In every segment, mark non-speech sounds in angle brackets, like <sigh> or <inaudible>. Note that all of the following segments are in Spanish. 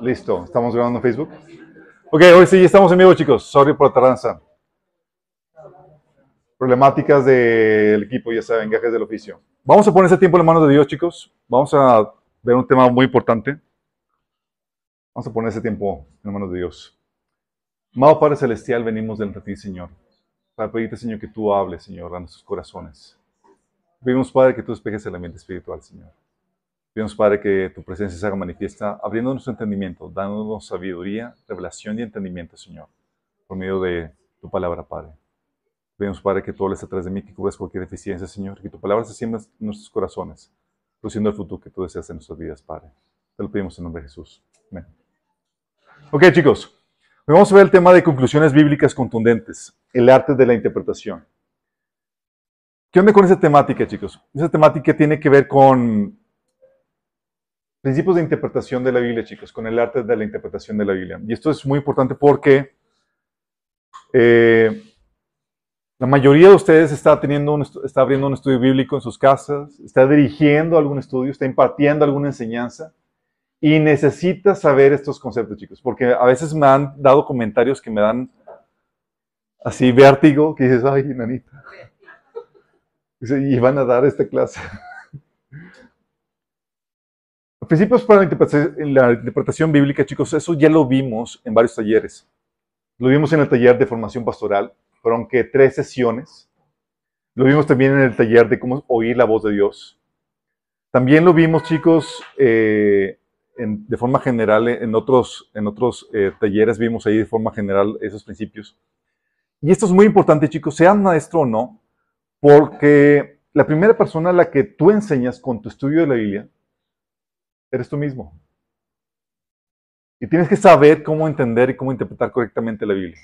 Listo, estamos grabando en Facebook. Ok, hoy sí estamos en vivo, chicos. Sorry por la tardanza. Problemáticas del equipo, ya saben, gajes del oficio. Vamos a poner ese tiempo en manos de Dios, chicos. Vamos a ver un tema muy importante. Vamos a poner ese tiempo en manos de Dios. Amado Padre Celestial, venimos delante de ti, Señor, para pedirte, Señor, que tú hables, Señor, a nuestros corazones. Pedimos, Padre, que tú despejes el ambiente espiritual, Señor. Pedimos, Padre, que tu presencia se haga manifiesta, abriendo nuestro entendimiento, dándonos sabiduría, revelación y entendimiento, Señor, por medio de tu palabra, Padre. Pedimos, Padre, que tú hables atrás de mí, que cubras cualquier deficiencia, Señor, que tu palabra se siembra en nuestros corazones, produciendo el futuro que tú deseas en nuestras vidas, Padre. Te lo pedimos en nombre de Jesús. Amén. Ok, chicos. Vamos a ver el tema de conclusiones bíblicas contundentes, el arte de la interpretación. ¿Qué onda con esa temática, chicos? Esa temática tiene que ver con principios de interpretación de la Biblia, chicos, con el arte de la interpretación de la Biblia. Y esto es muy importante porque eh, la mayoría de ustedes está, teniendo está abriendo un estudio bíblico en sus casas, está dirigiendo algún estudio, está impartiendo alguna enseñanza. Y necesitas saber estos conceptos, chicos, porque a veces me han dado comentarios que me dan así vértigo, que dices, ay, nanita. Y van a dar esta clase. <laughs> Principios para la interpretación, bíblica, chicos, eso ya lo vimos en varios talleres. Lo vimos en el taller de formación pastoral, fueron que tres sesiones. Lo vimos también en el taller de cómo oír la voz de Dios. También lo vimos, chicos, eh, de forma general, en otros, en otros eh, talleres vimos ahí de forma general esos principios. Y esto es muy importante, chicos, sean maestro o no, porque la primera persona a la que tú enseñas con tu estudio de la Biblia eres tú mismo. Y tienes que saber cómo entender y cómo interpretar correctamente la Biblia.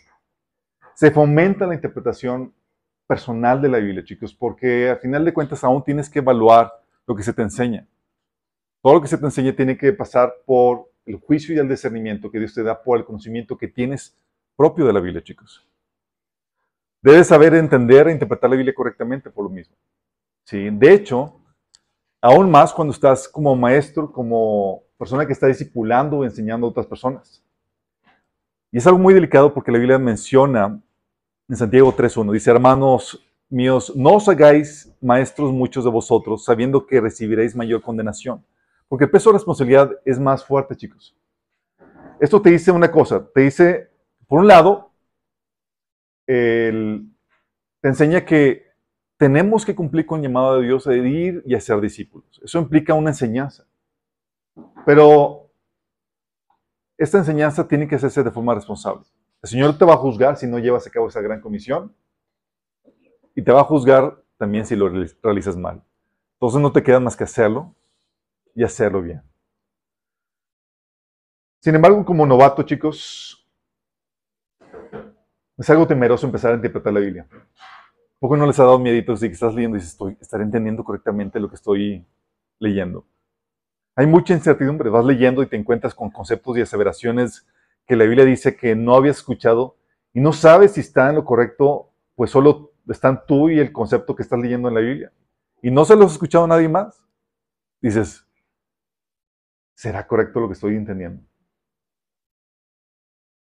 Se fomenta la interpretación personal de la Biblia, chicos, porque al final de cuentas aún tienes que evaluar lo que se te enseña. Todo lo que se te enseña tiene que pasar por el juicio y el discernimiento que Dios te da por el conocimiento que tienes propio de la Biblia, chicos. Debes saber entender e interpretar la Biblia correctamente por lo mismo. ¿Sí? De hecho, aún más cuando estás como maestro, como persona que está discipulando o enseñando a otras personas. Y es algo muy delicado porque la Biblia menciona en Santiago 3.1, dice, hermanos míos, no os hagáis maestros muchos de vosotros, sabiendo que recibiréis mayor condenación. Porque el peso de responsabilidad es más fuerte, chicos. Esto te dice una cosa, te dice, por un lado, te enseña que tenemos que cumplir con el llamado de Dios de ir y hacer discípulos. Eso implica una enseñanza. Pero esta enseñanza tiene que hacerse de forma responsable. El Señor te va a juzgar si no llevas a cabo esa gran comisión y te va a juzgar también si lo realizas mal. Entonces no te queda más que hacerlo y hacerlo bien. Sin embargo, como novato, chicos, es algo temeroso empezar a interpretar la Biblia. ¿Poco no les ha dado miedo si estás leyendo y dices, estoy, estaré entendiendo correctamente lo que estoy leyendo? Hay mucha incertidumbre. Vas leyendo y te encuentras con conceptos y aseveraciones que la Biblia dice que no habías escuchado y no sabes si está en lo correcto, pues solo están tú y el concepto que estás leyendo en la Biblia. Y no se los ha escuchado nadie más. Dices, ¿será correcto lo que estoy entendiendo?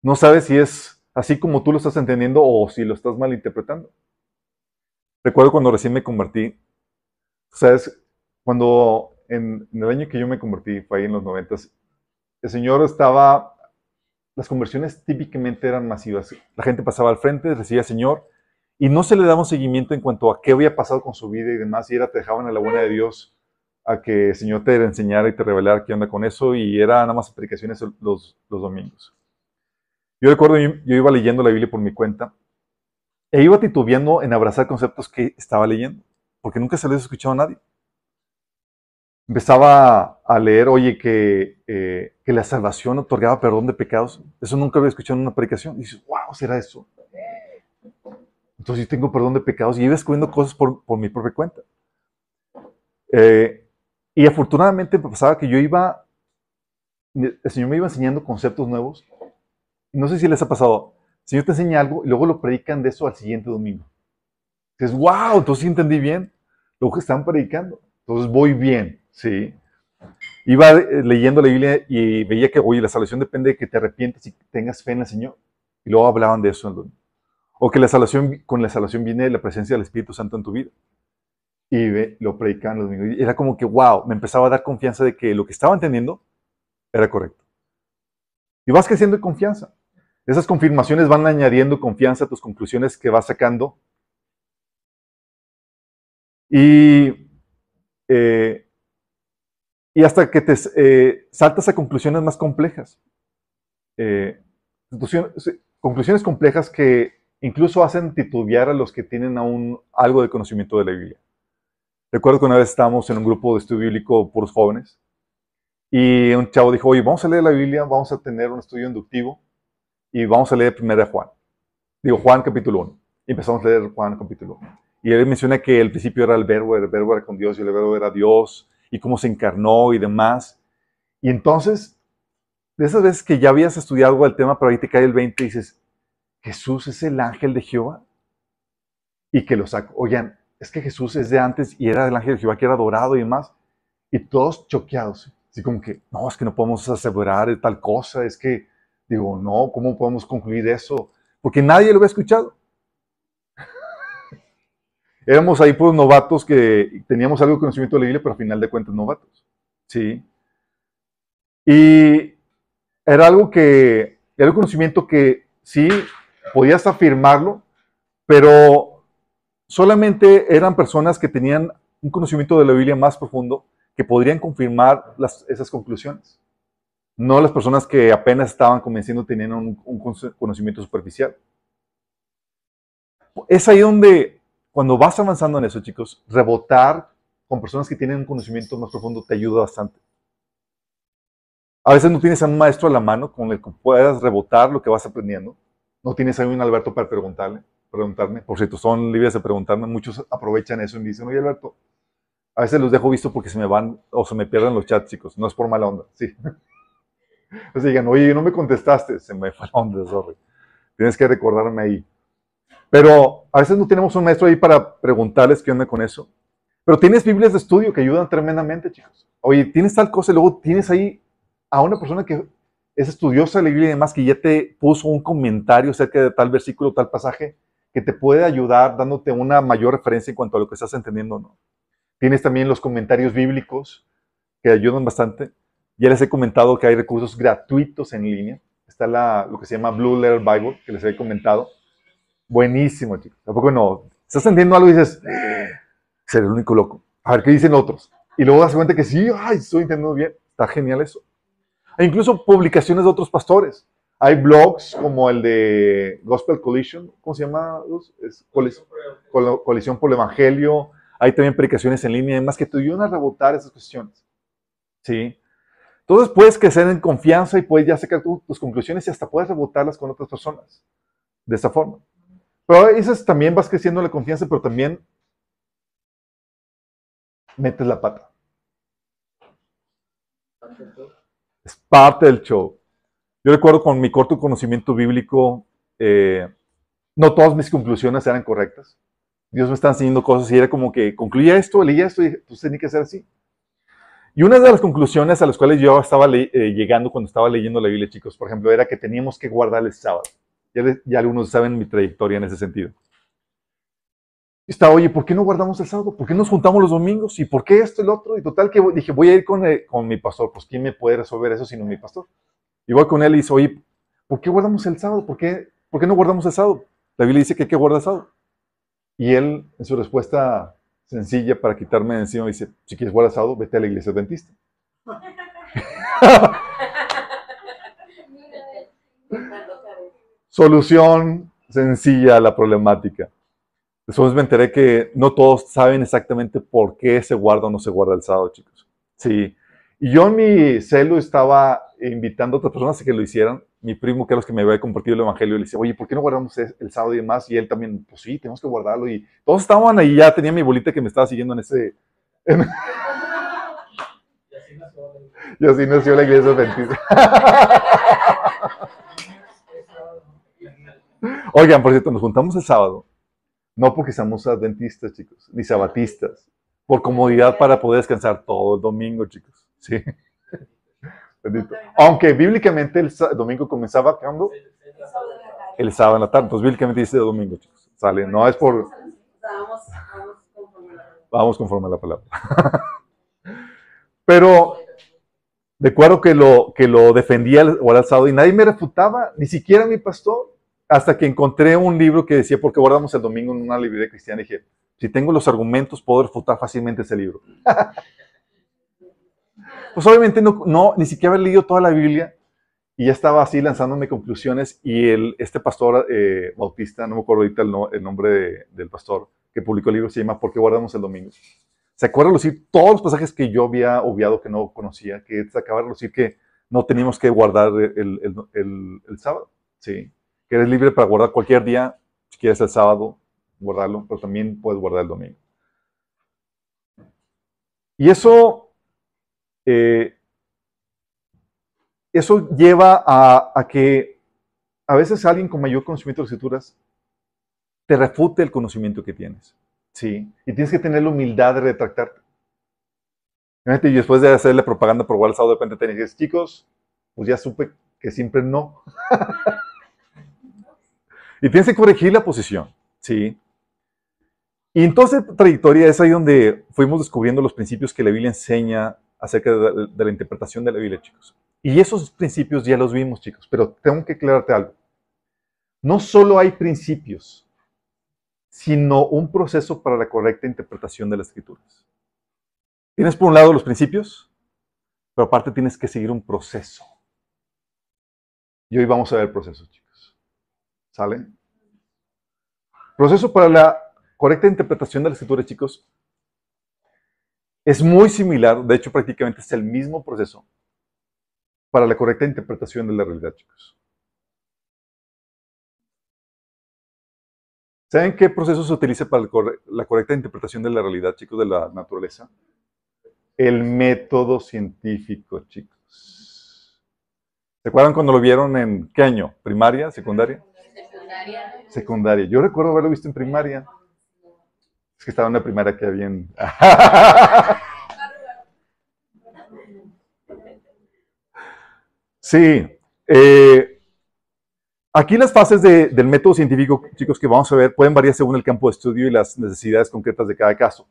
No sabes si es así como tú lo estás entendiendo o si lo estás malinterpretando. Recuerdo cuando recién me convertí, ¿sabes? Cuando en, el año que yo me convertí, fue ahí en los noventas, el Señor estaba, las conversiones típicamente eran masivas. La gente pasaba al frente, recibía al Señor, y no se le daba un seguimiento en cuanto a qué había pasado con su vida y demás, y era, te dejaban a la buena de Dios a que el Señor te enseñara y te revelara qué onda con eso y era nada más aplicaciones los, los domingos. Yo recuerdo, yo, iba leyendo la Biblia por mi cuenta e iba titubeando en abrazar conceptos que estaba leyendo, porque nunca se les escuchado a nadie. Empezaba a leer, oye, que, eh, que la salvación otorgaba perdón de pecados. Eso nunca había escuchado en una predicación. Y dices, wow, ¿será eso? Entonces yo tengo perdón de pecados y iba descubriendo cosas por, mi propia cuenta. Eh, y afortunadamente me pasaba que yo iba, el Señor me iba enseñando conceptos nuevos. No sé si les ha pasado, el Señor te enseña algo y luego lo predican de eso al siguiente domingo. Dices, wow, entonces entendí bien lo que están predicando. Entonces voy bien, ¿sí? Iba eh, leyendo la Biblia y veía que, oye, la salvación depende de que te arrepientes y tengas fe en el Señor. Y luego hablaban de eso. O que la salvación, con la salvación viene la presencia del Espíritu Santo en tu vida. Y ve, lo predicaban los domingos. Y era como que, wow, me empezaba a dar confianza de que lo que estaba entendiendo era correcto. Y vas creciendo en confianza. Esas confirmaciones van añadiendo confianza a tus conclusiones que vas sacando. Y, eh, y hasta que te eh, saltas a conclusiones más complejas. Eh, conclusiones complejas que incluso hacen titubear a los que tienen aún algo de conocimiento de la Biblia. Recuerdo que una vez estábamos en un grupo de estudio bíblico por los jóvenes y un chavo dijo, oye, vamos a leer la Biblia, vamos a tener un estudio inductivo y vamos a leer primero Juan. Digo, Juan capítulo 1. Y empezamos a leer Juan capítulo 1. Y él menciona que el principio era el verbo, el verbo era con Dios y el verbo era Dios y cómo se encarnó y demás. Y entonces, de esas veces que ya habías estudiado algo del tema, pero ahí te cae el 20 y dices, Jesús es el ángel de Jehová. Y que lo saco. Oigan, es que Jesús es de antes y era el ángel de Jehová que era adorado y demás. Y todos choqueados. Así como que, no, es que no podemos asegurar tal cosa, es que, digo, no, ¿cómo podemos concluir eso? Porque nadie lo había escuchado. <laughs> Éramos ahí por novatos que teníamos algo de conocimiento de la Biblia, pero al final de cuentas novatos. ¿Sí? Y era algo que, era un conocimiento que sí, podías afirmarlo, pero solamente eran personas que tenían un conocimiento de la Biblia más profundo que podrían confirmar esas conclusiones. No las personas que apenas estaban convenciendo tenían un, conocimiento superficial. Es ahí donde, cuando vas avanzando en eso, chicos, rebotar con personas que tienen un conocimiento más profundo te ayuda bastante. A veces no tienes a un maestro a la mano con el que puedas rebotar lo que vas aprendiendo. No tienes a un Alberto para preguntarle, preguntarme. Por cierto, son libres de preguntarme. Muchos aprovechan eso y dicen, oye Alberto, a veces los dejo visto porque se me van o se me pierden los chats, chicos. No es por mala onda, sí. Entonces digan, oye, no me contestaste. Se me fue la onda, sorry. Tienes que recordarme ahí. Pero a veces no tenemos un maestro ahí para preguntarles qué onda con eso. Pero tienes Biblias de estudio que ayudan tremendamente, chicos. Oye, tienes tal cosa y luego tienes ahí a una persona que es estudiosa de la Biblia y demás que ya te puso un comentario acerca de tal versículo, tal pasaje, que te puede ayudar dándote una mayor referencia en cuanto a lo que estás entendiendo, ¿no? Tienes también los comentarios bíblicos que ayudan bastante. Ya les he comentado que hay recursos gratuitos en línea. Está la, lo que se llama Blue Letter Bible, que les he comentado. Buenísimo, chicos. Tampoco no. Estás entendiendo algo y dices, eh, ser el único loco. A ver qué dicen otros. Y luego das cuenta que sí, ay, estoy entendiendo bien. Está genial eso. Hay incluso publicaciones de otros pastores. Hay blogs como el de Gospel Collision, ¿cómo se llama? Es Colisión por el Evangelio. Hay también predicaciones en línea, además que te ayudan a rebotar esas cuestiones. ¿Sí? Entonces puedes crecer en confianza y puedes ya sacar tus conclusiones y hasta puedes rebotarlas con otras personas. De esta forma. Pero a veces también vas creciendo la confianza, pero también metes la pata. Es parte del show. Yo recuerdo con mi corto conocimiento bíblico, eh, no todas mis conclusiones eran correctas. Dios me está enseñando cosas y era como que concluía esto, leía esto y tú tenía que ser así. Y una de las conclusiones a las cuales yo estaba eh, llegando cuando estaba leyendo la Biblia, chicos, por ejemplo, era que teníamos que guardar el sábado. Ya, algunos saben mi trayectoria en ese sentido. Estaba, oye, ¿por qué no guardamos el sábado? ¿Por qué nos juntamos los domingos? ¿Y por qué esto y el otro? Y total que dije, voy a ir con, eh, con mi pastor. Pues, ¿quién me puede resolver eso sino mi pastor? Y voy con él y dice, oye, ¿por qué guardamos el sábado? ¿Por qué, ¿Por qué no guardamos el sábado? La Biblia dice que hay que guardar el sábado. Y él, en su respuesta sencilla para quitarme de encima, dice, si quieres guardar sábado, vete a la iglesia adventista. Solución sencilla a la problemática. Después me enteré que no todos saben exactamente por qué se guarda o no se guarda el sábado, chicos. Sí. Y yo en mi celo estaba invitando a otras personas a que lo hicieran mi primo, que era los que me había compartido el evangelio, le dice, oye, ¿por qué no guardamos el sábado y demás? Y él también, pues sí, tenemos que guardarlo. Y todos estaban ahí, ya tenía mi bolita que me estaba siguiendo en ese... <laughs> y así nació la iglesia adventista. <laughs> Oigan, por cierto, nos juntamos el sábado, no porque seamos adventistas, chicos, ni sabatistas, por comodidad para poder descansar todo el domingo, chicos. Sí. Bendito. Aunque bíblicamente el domingo comenzaba cuando? El sábado en la tarde. Entonces bíblicamente dice domingo, chicos. Sale. No es por. Vamos conforme a la palabra. <laughs> Pero recuerdo que lo, que lo defendía o al alzado y nadie me refutaba, ni siquiera mi pastor, hasta que encontré un libro que decía, ¿por qué guardamos el domingo en una librería cristiana? Y dije, si tengo los argumentos, puedo refutar fácilmente ese libro. <laughs> pues obviamente no, no, ni siquiera había leído toda la Biblia y ya estaba así lanzándome conclusiones y el, este pastor eh, bautista, no me acuerdo ahorita el, nombre del pastor que publicó el libro, se llama ¿Por qué guardamos el domingo? Se acuerda de lucir todos los pasajes que yo había obviado que no conocía, que se acaba de lucir que no teníamos que guardar el, el sábado, ¿sí? Que eres libre para guardar cualquier día, si quieres el sábado, guardarlo, pero también puedes guardar el domingo. Y eso, eh, eso lleva a, que a veces alguien con mayor conocimiento de las escrituras te refute el conocimiento que tienes. ¿sí? Y tienes que tener la humildad de retractarte. Y después de hacerle propaganda por WhatsApp, de repente te dices, chicos, pues ya supe que siempre no. <laughs> y tienes que corregir la posición. ¿sí? Y entonces trayectoria es ahí donde fuimos descubriendo los principios que la Biblia enseña acerca de, la interpretación de la Biblia, chicos. Y esos principios ya los vimos, chicos, pero tengo que aclararte algo. No solo hay principios, sino un proceso para la correcta interpretación de las escrituras. Tienes por un lado los principios, pero aparte tienes que seguir un proceso. Y hoy vamos a ver el proceso, chicos. ¿Sale? Proceso para la correcta interpretación de la escritura, chicos, es muy similar, de hecho prácticamente es el mismo proceso para la correcta interpretación de la realidad, chicos. ¿Saben qué proceso se utiliza para la correcta interpretación de la realidad, chicos, de la naturaleza? El método científico, chicos. ¿Se acuerdan cuando lo vieron en qué año? ¿Primaria? ¿Secundaria? Secundaria. Secundaria. Yo recuerdo haberlo visto en primaria. Es que estaba en la primera que habían. <laughs> sí. Eh, aquí las fases del método científico, chicos, que vamos a ver, pueden variar según el campo de estudio y las necesidades concretas de cada caso.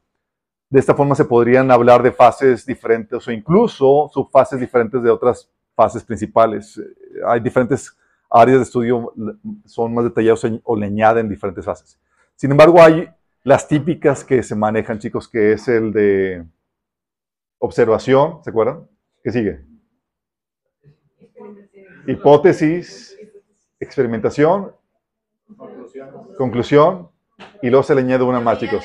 De esta forma se podrían hablar de fases diferentes o incluso subfases diferentes de otras fases principales. Eh, hay diferentes áreas de estudio, son más detallados o le añaden diferentes fases. Sin embargo, hay las típicas que se manejan, chicos, que es el de observación, ¿se acuerdan? ¿Qué sigue? Hipótesis, experimentación, conclusión, y luego se le añade una más, chicos.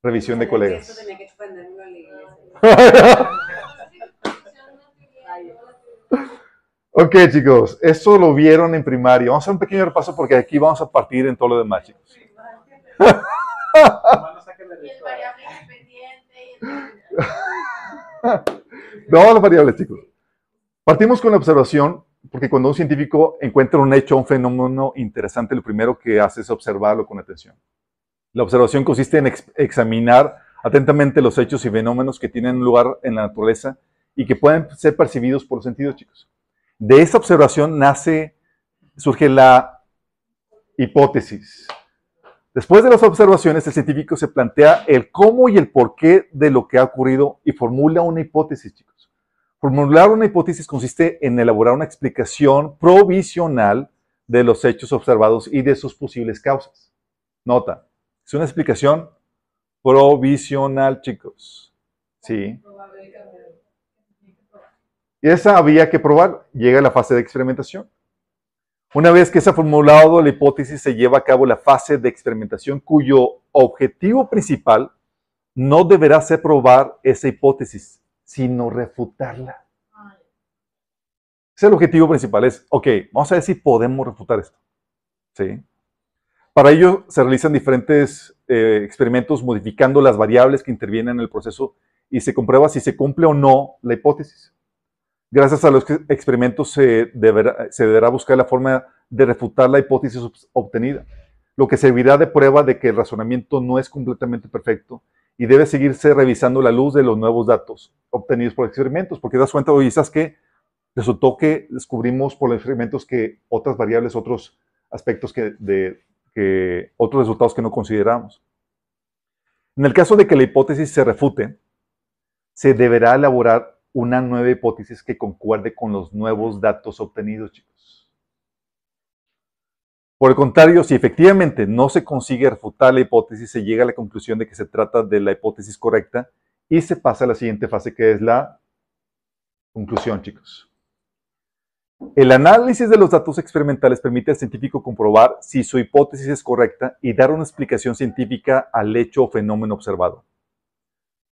Revisión de colegas. <laughs> ok, chicos, esto lo vieron en primaria. Vamos a hacer un pequeño repaso porque aquí vamos a partir en todo lo demás, chicos. <laughs> no, las variables, chicos. Partimos con la observación, porque cuando un científico encuentra un hecho, un fenómeno interesante, lo primero que hace es observarlo con atención. La observación consiste en examinar atentamente los hechos y fenómenos que tienen lugar en la naturaleza y que pueden ser percibidos por los sentidos, chicos. De esa observación nace, surge la hipótesis. Después de las observaciones, el científico se plantea el cómo y el por qué de lo que ha ocurrido y formula una hipótesis, chicos. Formular una hipótesis consiste en elaborar una explicación provisional de los hechos observados y de sus posibles causas. Nota, es una explicación provisional, chicos. Sí. Y esa había que probar. Llega la fase de experimentación. Una vez que se ha formulado la hipótesis, se lleva a cabo la fase de experimentación cuyo objetivo principal no deberá ser probar esa hipótesis, sino refutarla. Ese es el objetivo principal, es, ok, vamos a ver si podemos refutar esto. ¿Sí? Para ello se realizan diferentes eh, experimentos modificando las variables que intervienen en el proceso y se comprueba si se cumple o no la hipótesis. Gracias a los experimentos se deberá, buscar la forma de refutar la hipótesis obtenida. lo que servirá de prueba de que el razonamiento no es completamente perfecto y debe seguirse revisando la luz de los nuevos datos obtenidos por experimentos, porque das cuenta, oye, ¿sabes qué? Resultó que descubrimos por los experimentos que otras variables, otros aspectos que, que otros resultados que no consideramos. En el caso de que la hipótesis se refute, se deberá elaborar una nueva hipótesis que concuerde con los nuevos datos obtenidos, chicos. Por el contrario, si efectivamente no se consigue refutar la hipótesis, se llega a la conclusión de que se trata de la hipótesis correcta y se pasa a la siguiente fase que es la conclusión, chicos. El análisis de los datos experimentales permite al científico comprobar si su hipótesis es correcta y dar una explicación científica al hecho o fenómeno observado.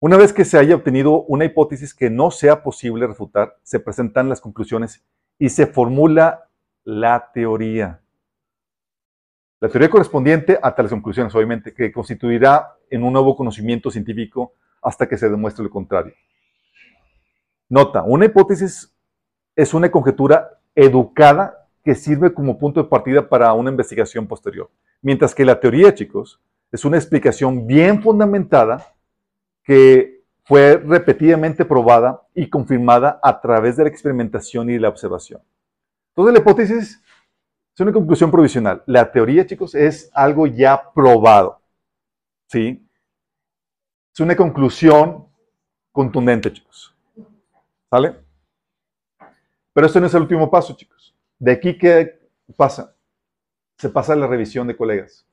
Una vez que se haya obtenido una hipótesis que no sea posible refutar, se presentan las conclusiones y se formula la teoría. La teoría correspondiente a tales conclusiones, obviamente, que constituirá en un nuevo conocimiento científico hasta que se demuestre lo contrario. Nota, una hipótesis es una conjetura educada que sirve como punto de partida para una investigación posterior. Mientras que la teoría, chicos, es una explicación bien fundamentada que fue repetidamente probada y confirmada a través de la experimentación y la observación. Entonces la hipótesis es una conclusión provisional. La teoría, chicos, es algo ya probado. ¿Sí? Es una conclusión contundente, chicos. ¿Sale? Pero esto no es el último paso, chicos. De aquí, ¿qué pasa? Se pasa a la revisión de colegas.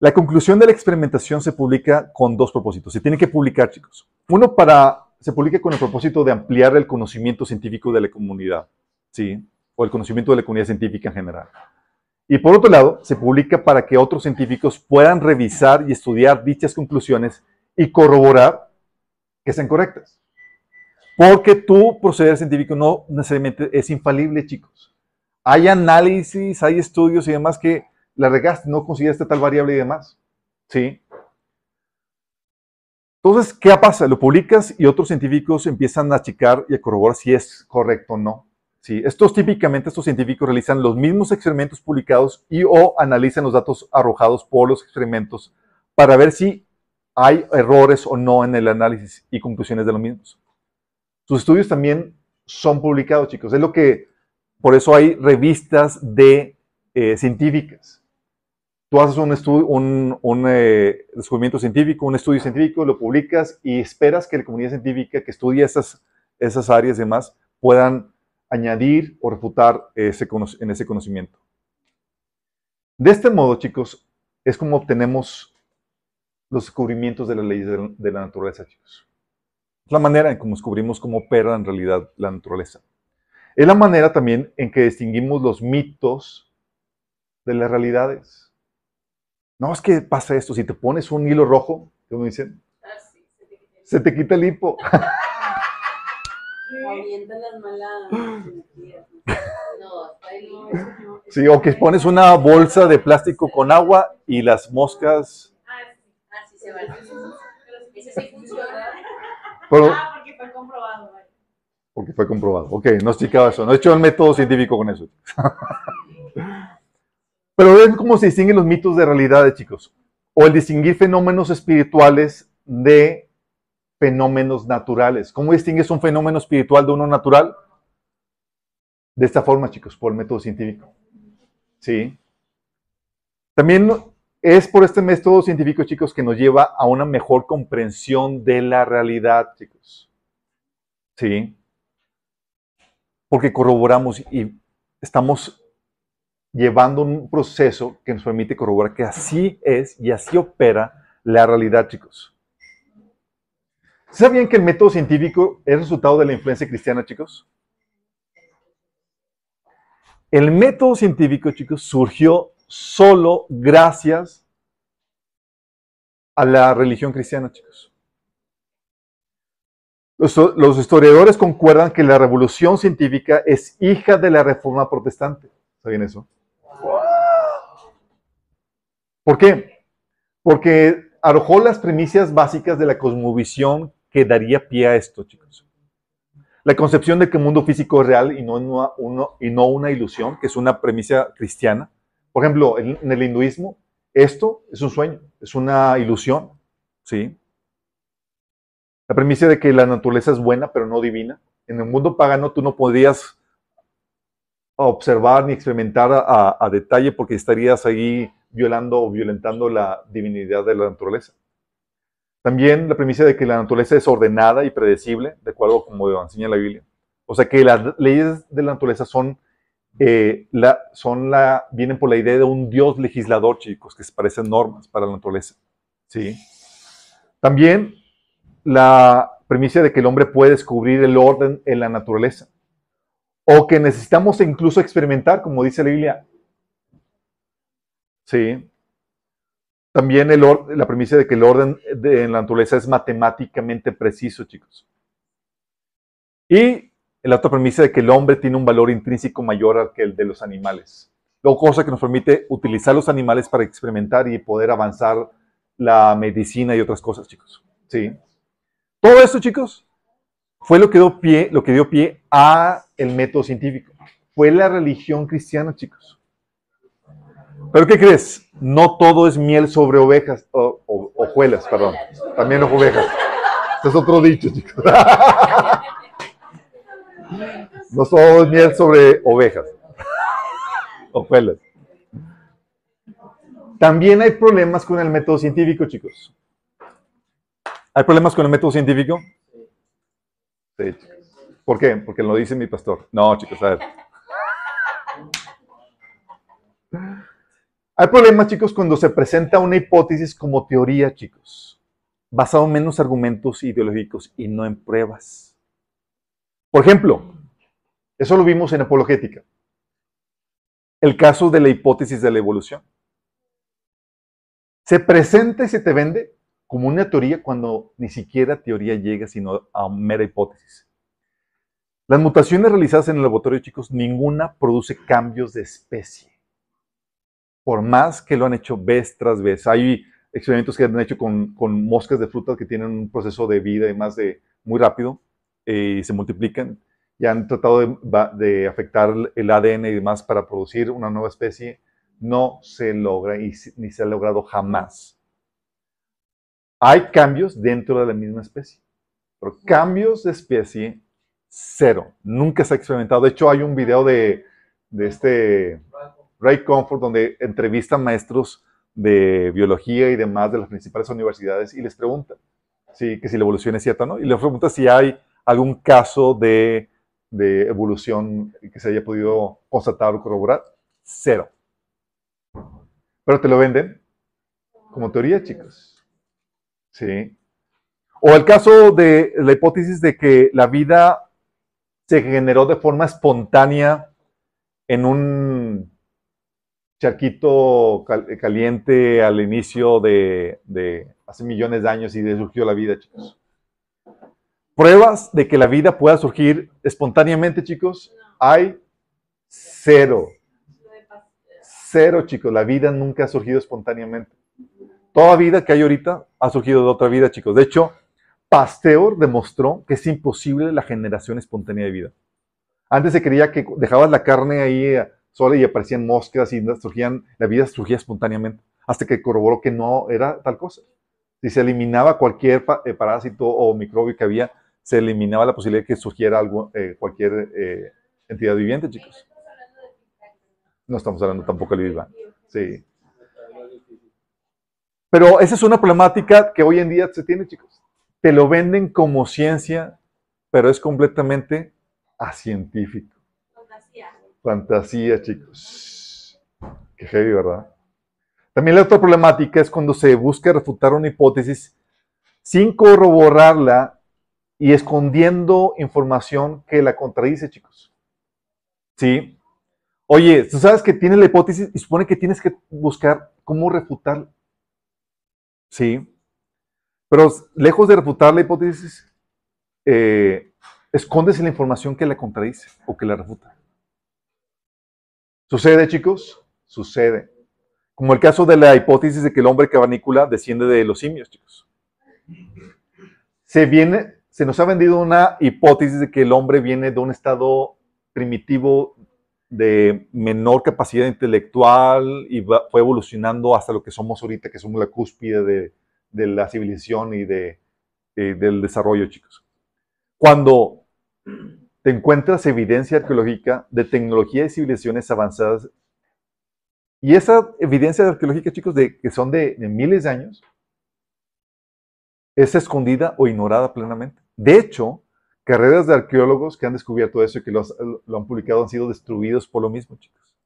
La conclusión de la experimentación se publica con dos propósitos. Se tiene que publicar, chicos. Uno para, se publica con el propósito de ampliar el conocimiento científico de la comunidad, ¿sí? O el conocimiento de la comunidad científica en general. Y por otro lado, se publica para que otros científicos puedan revisar y estudiar dichas conclusiones y corroborar que sean correctas. Porque tu proceder científico no necesariamente es infalible, chicos. Hay análisis, hay estudios y demás que la regaste, no consideraste tal variable y demás. ¿Sí? Entonces, ¿qué pasa? Lo publicas y otros científicos empiezan a checar y a corroborar si es correcto o no. ¿Sí? Estos típicamente, estos científicos realizan los mismos experimentos publicados y o analizan los datos arrojados por los experimentos para ver si hay errores o no en el análisis y conclusiones de los mismos. Sus estudios también son publicados, chicos. Es lo que, por eso hay revistas de eh, científicas. Tú haces un, estudio, un, eh, descubrimiento científico, un estudio científico, lo publicas y esperas que la comunidad científica que estudia esas, áreas y demás puedan añadir o refutar ese, en ese conocimiento. De este modo, chicos, es como obtenemos los descubrimientos de las leyes de la naturaleza, chicos. Es la manera en cómo descubrimos cómo opera en realidad la naturaleza. Es la manera también en que distinguimos los mitos de las realidades. No, es que pasa esto, si te pones un hilo rojo, ¿cómo dicen? Ah, se te quita el hipo. <laughs> las malas Sí, o que pones una bolsa de plástico con agua y las moscas. Ah, sí, se va. Ese sí funciona. ah, porque fue comprobado. Porque fue comprobado. Ok, no explicaba eso. No he hecho el método científico con eso. <laughs> Pero ven cómo se distinguen los mitos de realidad, chicos. O el distinguir fenómenos espirituales de fenómenos naturales. ¿Cómo distingues un fenómeno espiritual de uno natural? De esta forma, chicos, por el método científico. ¿Sí? También es por este método científico, chicos, que nos lleva a una mejor comprensión de la realidad, chicos. ¿Sí? Porque corroboramos y estamos llevando un proceso que nos permite corroborar que así es y así opera la realidad, chicos. ¿Sabían que el método científico es resultado de la influencia cristiana, chicos? El método científico, chicos, surgió solo gracias a la religión cristiana, chicos. Los, los, historiadores concuerdan que la revolución científica es hija de la reforma protestante. ¿Saben eso? ¿Por qué? Porque arrojó las premisas básicas de la cosmovisión que daría pie a esto, chicos. La concepción de que el mundo físico es real y no, una, ilusión, que es una premisa cristiana, Por ejemplo, en, en el hinduismo, esto es un sueño, es una ilusión, ¿sí? La premisa de que la naturaleza es buena, pero no divina. En el mundo pagano tú no podías observar ni experimentar a, a detalle porque estarías ahí violando o violentando la divinidad de la naturaleza. También la premisa de que la naturaleza es ordenada y predecible, de acuerdo como enseña la Biblia. O sea que las leyes de la naturaleza son, eh, la, son la, vienen por la idea de un Dios legislador, chicos, que se parecen normas para la naturaleza. ¿sí? También la premisa de que el hombre puede descubrir el orden en la naturaleza. O que necesitamos incluso experimentar, como dice la Biblia. Sí. También la premisa de que el orden de la naturaleza es matemáticamente preciso, chicos. Y la otra premisa de que el hombre tiene un valor intrínseco mayor que el de los animales. Luego, cosa que nos permite utilizar los animales para experimentar y poder avanzar la medicina y otras cosas, chicos. Sí. Todo esto, chicos, fue lo que dio pie, lo que dio pie a el método científico. Fue la religión cristiana, chicos. Pero ¿qué crees? No todo es miel sobre ovejas, o, ojuelas, perdón. También ovejas. Este es otro dicho, chicos. <laughs> No todo es miel sobre ovejas. Ojuelas. También hay problemas con el método científico, chicos. ¿Hay problemas con el método científico? Sí, ¿Por qué? Porque lo dice mi pastor. No, chicos, a ver. Hay problemas, chicos, cuando se presenta una hipótesis como teoría, chicos, basado en menos argumentos ideológicos y no en pruebas. Por ejemplo, eso lo vimos en apologética. El caso de la hipótesis de la evolución. Se presenta y se te vende como una teoría cuando ni siquiera teoría llega, sino a mera hipótesis. Las mutaciones realizadas en el laboratorio, chicos, ninguna produce cambios de especie. Por más que lo han hecho vez tras vez. Hay experimentos que han hecho con, moscas de frutas que tienen un proceso de vida y más de muy rápido eh, y se multiplican. Y han tratado de, de, afectar el ADN y demás para producir una nueva especie. No se logra y ni se ha logrado jamás. Hay cambios dentro de la misma especie, pero cambios de especie, cero. Nunca se ha experimentado. De hecho, hay un video de, este Ray Comfort donde entrevista maestros de biología y demás de las principales universidades y les pregunta sí, que si la evolución es cierta no. Y les pregunta si hay algún caso de, de evolución que se haya podido constatar o corroborar. Cero. Pero te lo venden como teoría, chicos. ¿sí? O el caso de la hipótesis de que la vida se generó de forma espontánea en un charquito caliente al inicio de, hace millones de años y de surgió la vida, chicos. Pruebas de que la vida pueda surgir espontáneamente, chicos, hay cero. Cero, chicos. La vida nunca ha surgido espontáneamente. Toda vida que hay ahorita ha surgido de otra vida, chicos. De hecho, Pasteur demostró que es imposible la generación espontánea de vida. Antes se creía que dejabas la carne ahí eh, sola y aparecían moscas y surgían, la vida surgía espontáneamente, hasta que corroboró que no era tal cosa. Si se eliminaba cualquier eh, parásito o microbio que había, se eliminaba la posibilidad de que surgiera algo, eh, cualquier entidad viviente, chicos. No estamos hablando tampoco de Big Sí. Pero esa es una problemática que hoy en día se tiene, chicos. Te lo venden como ciencia, pero es completamente científico. Fantasía. Chicos. Qué heavy, ¿verdad? También la otra problemática es cuando se busca refutar una hipótesis sin corroborarla y escondiendo información que la contradice, chicos. ¿Sí? Oye, tú sabes que tienes la hipótesis y supone que tienes que buscar cómo refutarla. Sí. Pero lejos de refutar la hipótesis, eh, escondes la información que la contradice o que la refuta. ¿Sucede, chicos? Sucede. Como el caso de la hipótesis de que el hombre cavernícola desciende de los simios, chicos. Se viene, se nos ha vendido una hipótesis de que el hombre viene de un estado primitivo de menor capacidad intelectual y fue evolucionando hasta lo que somos ahorita, que somos la cúspide de, la civilización y de, del desarrollo, chicos. Cuando te encuentras evidencia arqueológica de tecnología y civilizaciones avanzadas, y esa evidencia arqueológica, chicos, de, que son de, miles de años, es escondida o ignorada plenamente. De hecho, carreras de arqueólogos que han descubierto eso y que lo, lo, han publicado han sido destruidos por lo mismo, chicos.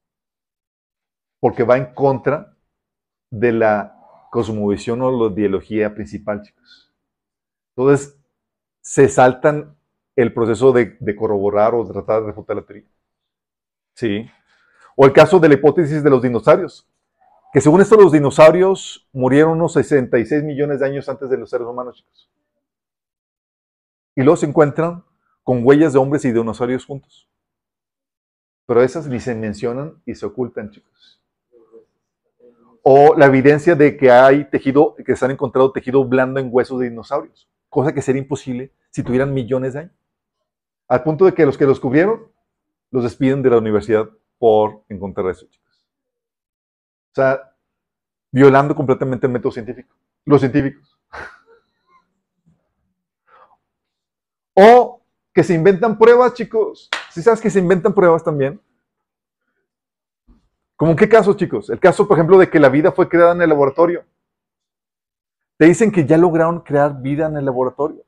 Porque va en contra de la cosmovisión o la ideología principal, chicos. Entonces, se saltan el proceso de, corroborar o tratar de refutar la teoría. Sí. O el caso de la hipótesis de los dinosaurios, que según esto los dinosaurios murieron unos 66 millones de años antes de los seres humanos, chicos. Y luego se encuentran con huellas de hombres y dinosaurios juntos. Pero esas ni se mencionan y se ocultan, chicos. O la evidencia de que hay tejido, que se han encontrado tejido blando en huesos de dinosaurios, cosa que sería imposible si tuvieran millones de años. Al punto de que los que los cubrieron los despiden de la universidad por encontrar eso, chicos. O sea, violando completamente el método científico. Los científicos. o que se inventan pruebas, chicos. ¿Sí sabes que se inventan pruebas también? ¿Cómo en qué caso, chicos? El caso, por ejemplo, de que la vida fue creada en el laboratorio. Te dicen que ya lograron crear vida en el laboratorio.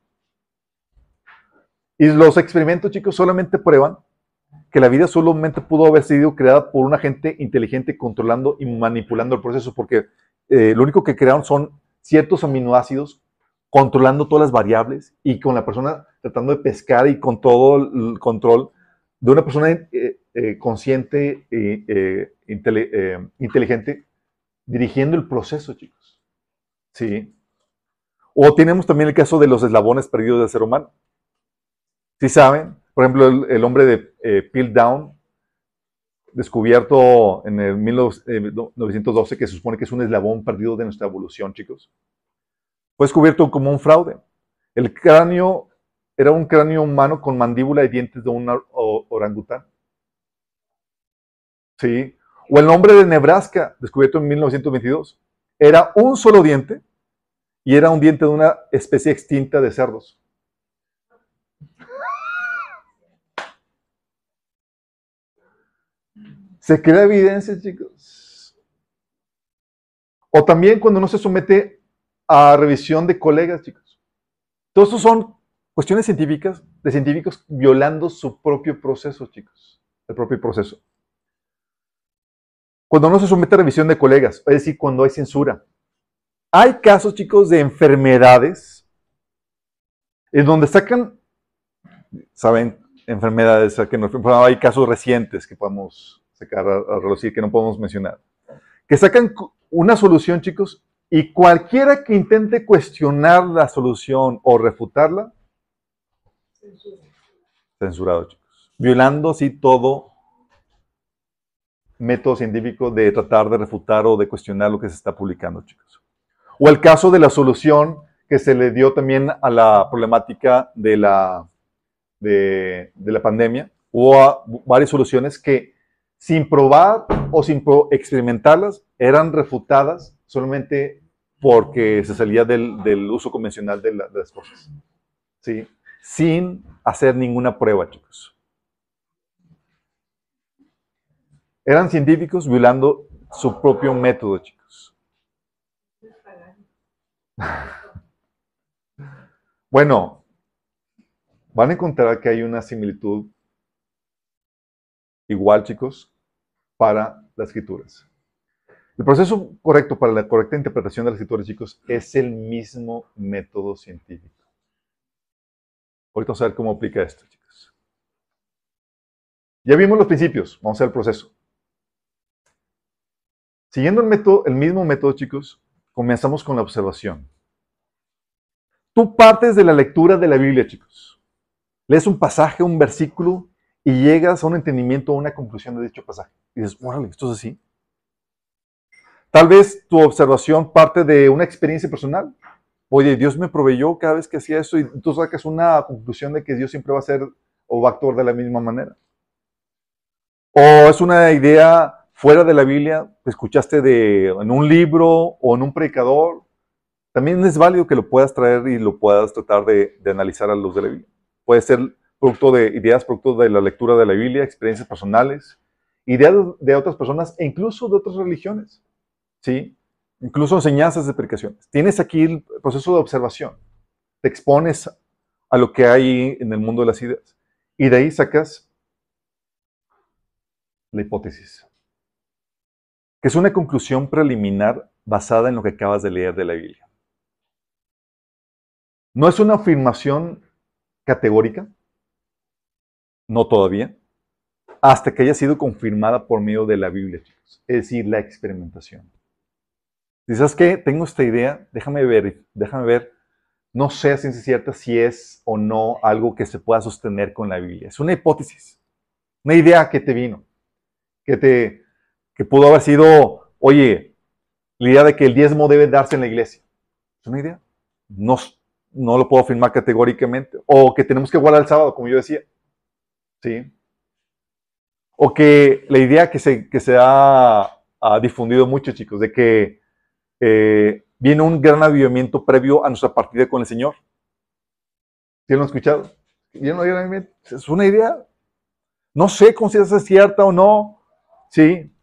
Y los experimentos, chicos, solamente prueban que la vida solamente pudo haber sido creada por un agente inteligente controlando y manipulando el proceso, porque eh, lo único que crearon son ciertos aminoácidos controlando todas las variables y con la persona tratando de pescar y con todo el control de una persona eh, eh, consciente e inteligente dirigiendo el proceso, chicos. Sí. O tenemos también el caso de los eslabones perdidos del ser humano. ¿Sí saben? Por ejemplo, el, hombre de eh, Piltdown, descubierto en el 1912, que se supone que es un eslabón perdido de nuestra evolución, chicos. Fue descubierto como un fraude. El cráneo era un cráneo humano con mandíbula y dientes de un orangután. ¿Sí? O el nombre de Nebraska, descubierto en 1922. Era un solo diente y era un diente de una especie extinta de cerdos. Se crea evidencia, chicos. O también cuando no se somete a revisión de colegas, chicos. Todos estos son cuestiones científicas, de científicos violando su propio proceso, chicos. El propio proceso. Cuando no se somete a revisión de colegas, es decir, cuando hay censura. Hay casos, chicos, de enfermedades en donde sacan, saben, enfermedades, hay casos recientes que podemos sacar a, relucir que no podemos mencionar. Que sacan una solución, chicos, y cualquiera que intente cuestionar la solución o refutarla, censurado, chicos. Violando así todo método científico de tratar de refutar o de cuestionar lo que se está publicando, chicos. O el caso de la solución que se le dio también a la problemática de la, de, de la pandemia. Hubo varias soluciones que sin probar o sin experimentarlas, eran refutadas solamente porque se salía del, uso convencional de, las cosas. ¿Sí? Sin hacer ninguna prueba, chicos. Eran científicos violando su propio método, chicos. <laughs> Bueno, van a encontrar que hay una similitud igual, chicos, para las escrituras. El proceso correcto para la correcta interpretación de las escrituras, chicos, es el mismo método científico. Ahorita vamos a ver cómo aplica esto, chicos. Ya vimos los principios, vamos a ver el proceso. Siguiendo el, método, el mismo método, chicos, comenzamos con la observación. Tú partes de la lectura de la Biblia, chicos. Lees un pasaje, un versículo, y llegas a un entendimiento, a una conclusión de dicho pasaje. Y dices, órale, esto es así. Tal vez tu observación parte de una experiencia personal. Oye, Dios me proveyó cada vez que hacía eso y tú sacas una conclusión de que Dios siempre va a ser o va a actuar de la misma manera. o es una idea fuera de la Biblia, que escuchaste de, en un libro o en un predicador, también es válido que lo puedas traer y lo puedas tratar de, de analizar a la luz de la Biblia. Puede ser producto de ideas, producto de la lectura de la Biblia, experiencias personales, ideas de otras personas e incluso de otras religiones. ¿Sí? Incluso enseñanzas de predicaciones. Tienes aquí el proceso de observación. Te expones a lo que hay en el mundo de las ideas. Y de ahí sacas la hipótesis, que es una conclusión preliminar basada en lo que acabas de leer de la Biblia. No es una afirmación categórica, no todavía, hasta que haya sido confirmada por medio de la Biblia. Es decir, la experimentación. Dices que tengo esta idea, déjame ver, déjame ver. No sé a ciencia cierta si es o no algo que se pueda sostener con la Biblia. Es una hipótesis, una idea que te vino, que te, que pudo haber sido, oye, la idea de que el diezmo debe darse en la iglesia. Es una idea. No, no lo puedo afirmar categóricamente. O que tenemos que guardar el sábado, como yo decía. ¿Sí? O que la idea que se, que se ha, difundido mucho, chicos, de que eh, viene un gran avivamiento previo a nuestra partida con el Señor. ¿Sí lo han escuchado? Es una idea. No sé si es cierta o no. ¿Sí?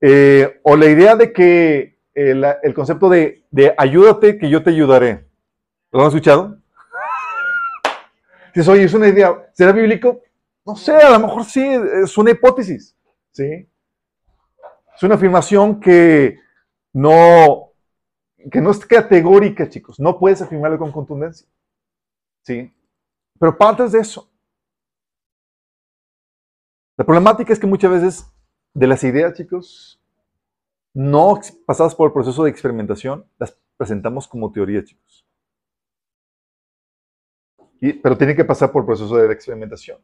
Eh, o la idea de que el, el concepto de, de ayúdate que yo te ayudaré. ¿Lo han escuchado? <laughs> Dices, es una idea, ¿será bíblico? No sé, a lo mejor sí, es una hipótesis, ¿sí? Es una afirmación que no, que no es categórica, chicos. No puedes afirmarlo con contundencia, ¿sí? Pero partes de eso. La problemática es que muchas veces de las ideas, chicos, no pasadas por el proceso de experimentación, las presentamos como teoría, chicos pero tiene que pasar por el proceso de experimentación.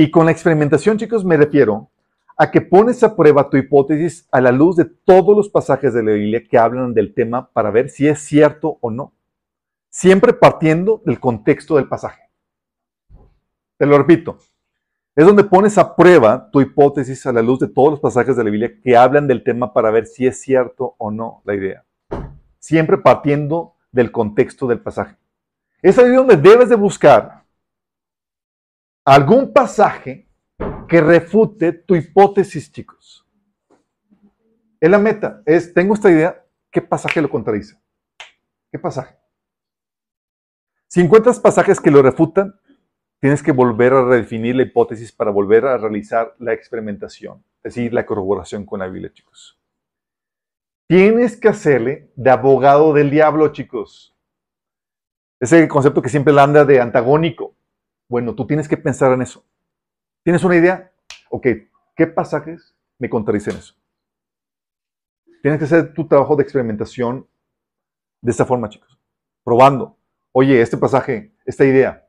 Y con la experimentación, chicos, me refiero a que pones a prueba tu hipótesis a la luz de todos los pasajes de la Biblia que hablan del tema para ver si es cierto o no. Siempre partiendo del contexto del pasaje. Te lo repito. Es donde pones a prueba tu hipótesis a la luz de todos los pasajes de la Biblia que hablan del tema para ver si es cierto o no la idea. Siempre partiendo del contexto del pasaje. Es ahí donde debes de buscar algún pasaje que refute tu hipótesis, chicos. Es la meta. Es, tengo esta idea, ¿qué pasaje lo contradice? ¿Qué pasaje? Si encuentras pasajes que lo refutan, tienes que volver a redefinir la hipótesis para volver a realizar la experimentación, es decir, la corroboración con la Biblia, chicos. Tienes que hacerle de abogado del diablo, chicos. Ese concepto que siempre anda de antagónico. Bueno, tú tienes que pensar en eso. ¿Tienes una idea? Ok, ¿qué pasajes me contradicen eso? Tienes que hacer tu trabajo de experimentación de esta forma, chicos. Probando. Oye, este pasaje, esta idea,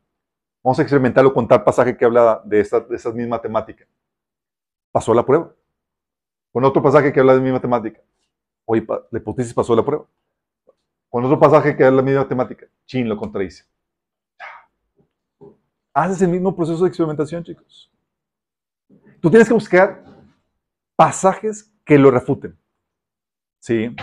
vamos a experimentarlo con tal pasaje que habla de esta, de esa misma temática. Pasó la prueba. Con otro pasaje que habla de la misma temática. Oye, la hipótesis pasó la prueba. Con otro pasaje que es la misma temática. Chin lo contradice. Haces el mismo proceso de experimentación, chicos. Tú tienes que buscar pasajes que lo refuten. ¿Sí?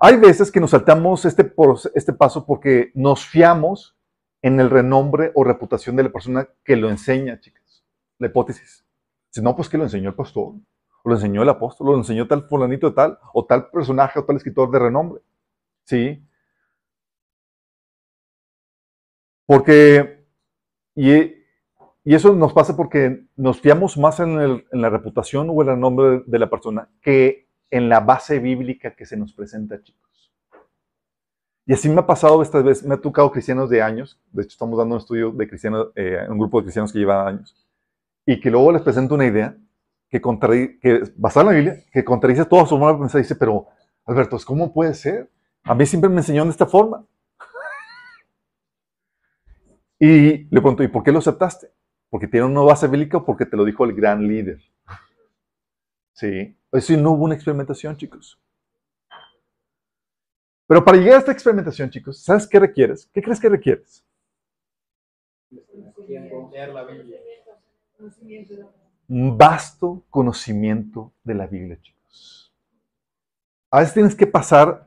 Hay veces que nos saltamos este, este paso porque nos fiamos en el renombre o reputación de la persona que lo enseña, chicas. La hipótesis. Si no, pues que lo enseñó el pastor, o lo enseñó el apóstol, o lo enseñó tal fulanito de tal, o tal personaje, o tal escritor de renombre. ¿Sí? Porque, y, eso nos pasa porque nos fiamos más en, la reputación o en el nombre de, la persona que en la base bíblica que se nos presenta, chicos. Y así me ha pasado esta vez, me ha tocado cristianos de años, de hecho estamos dando un estudio de cristianos, eh, un grupo de cristianos que lleva años, y que luego les presento una idea que, que basada en la Biblia, que contradice toda su forma de pensar, dice, pero Alberto, ¿cómo puede ser? A mí siempre me enseñó de esta forma. Y le pregunto, ¿y por qué lo aceptaste? ¿Porque tiene una base bíblica porque te lo dijo el gran líder? Sí, eso no hubo una experimentación, chicos. Pero para llegar a esta experimentación, chicos, ¿sabes qué requieres? ¿Qué crees que requieres? un vasto conocimiento de la Biblia, chicos. A veces tienes que pasar,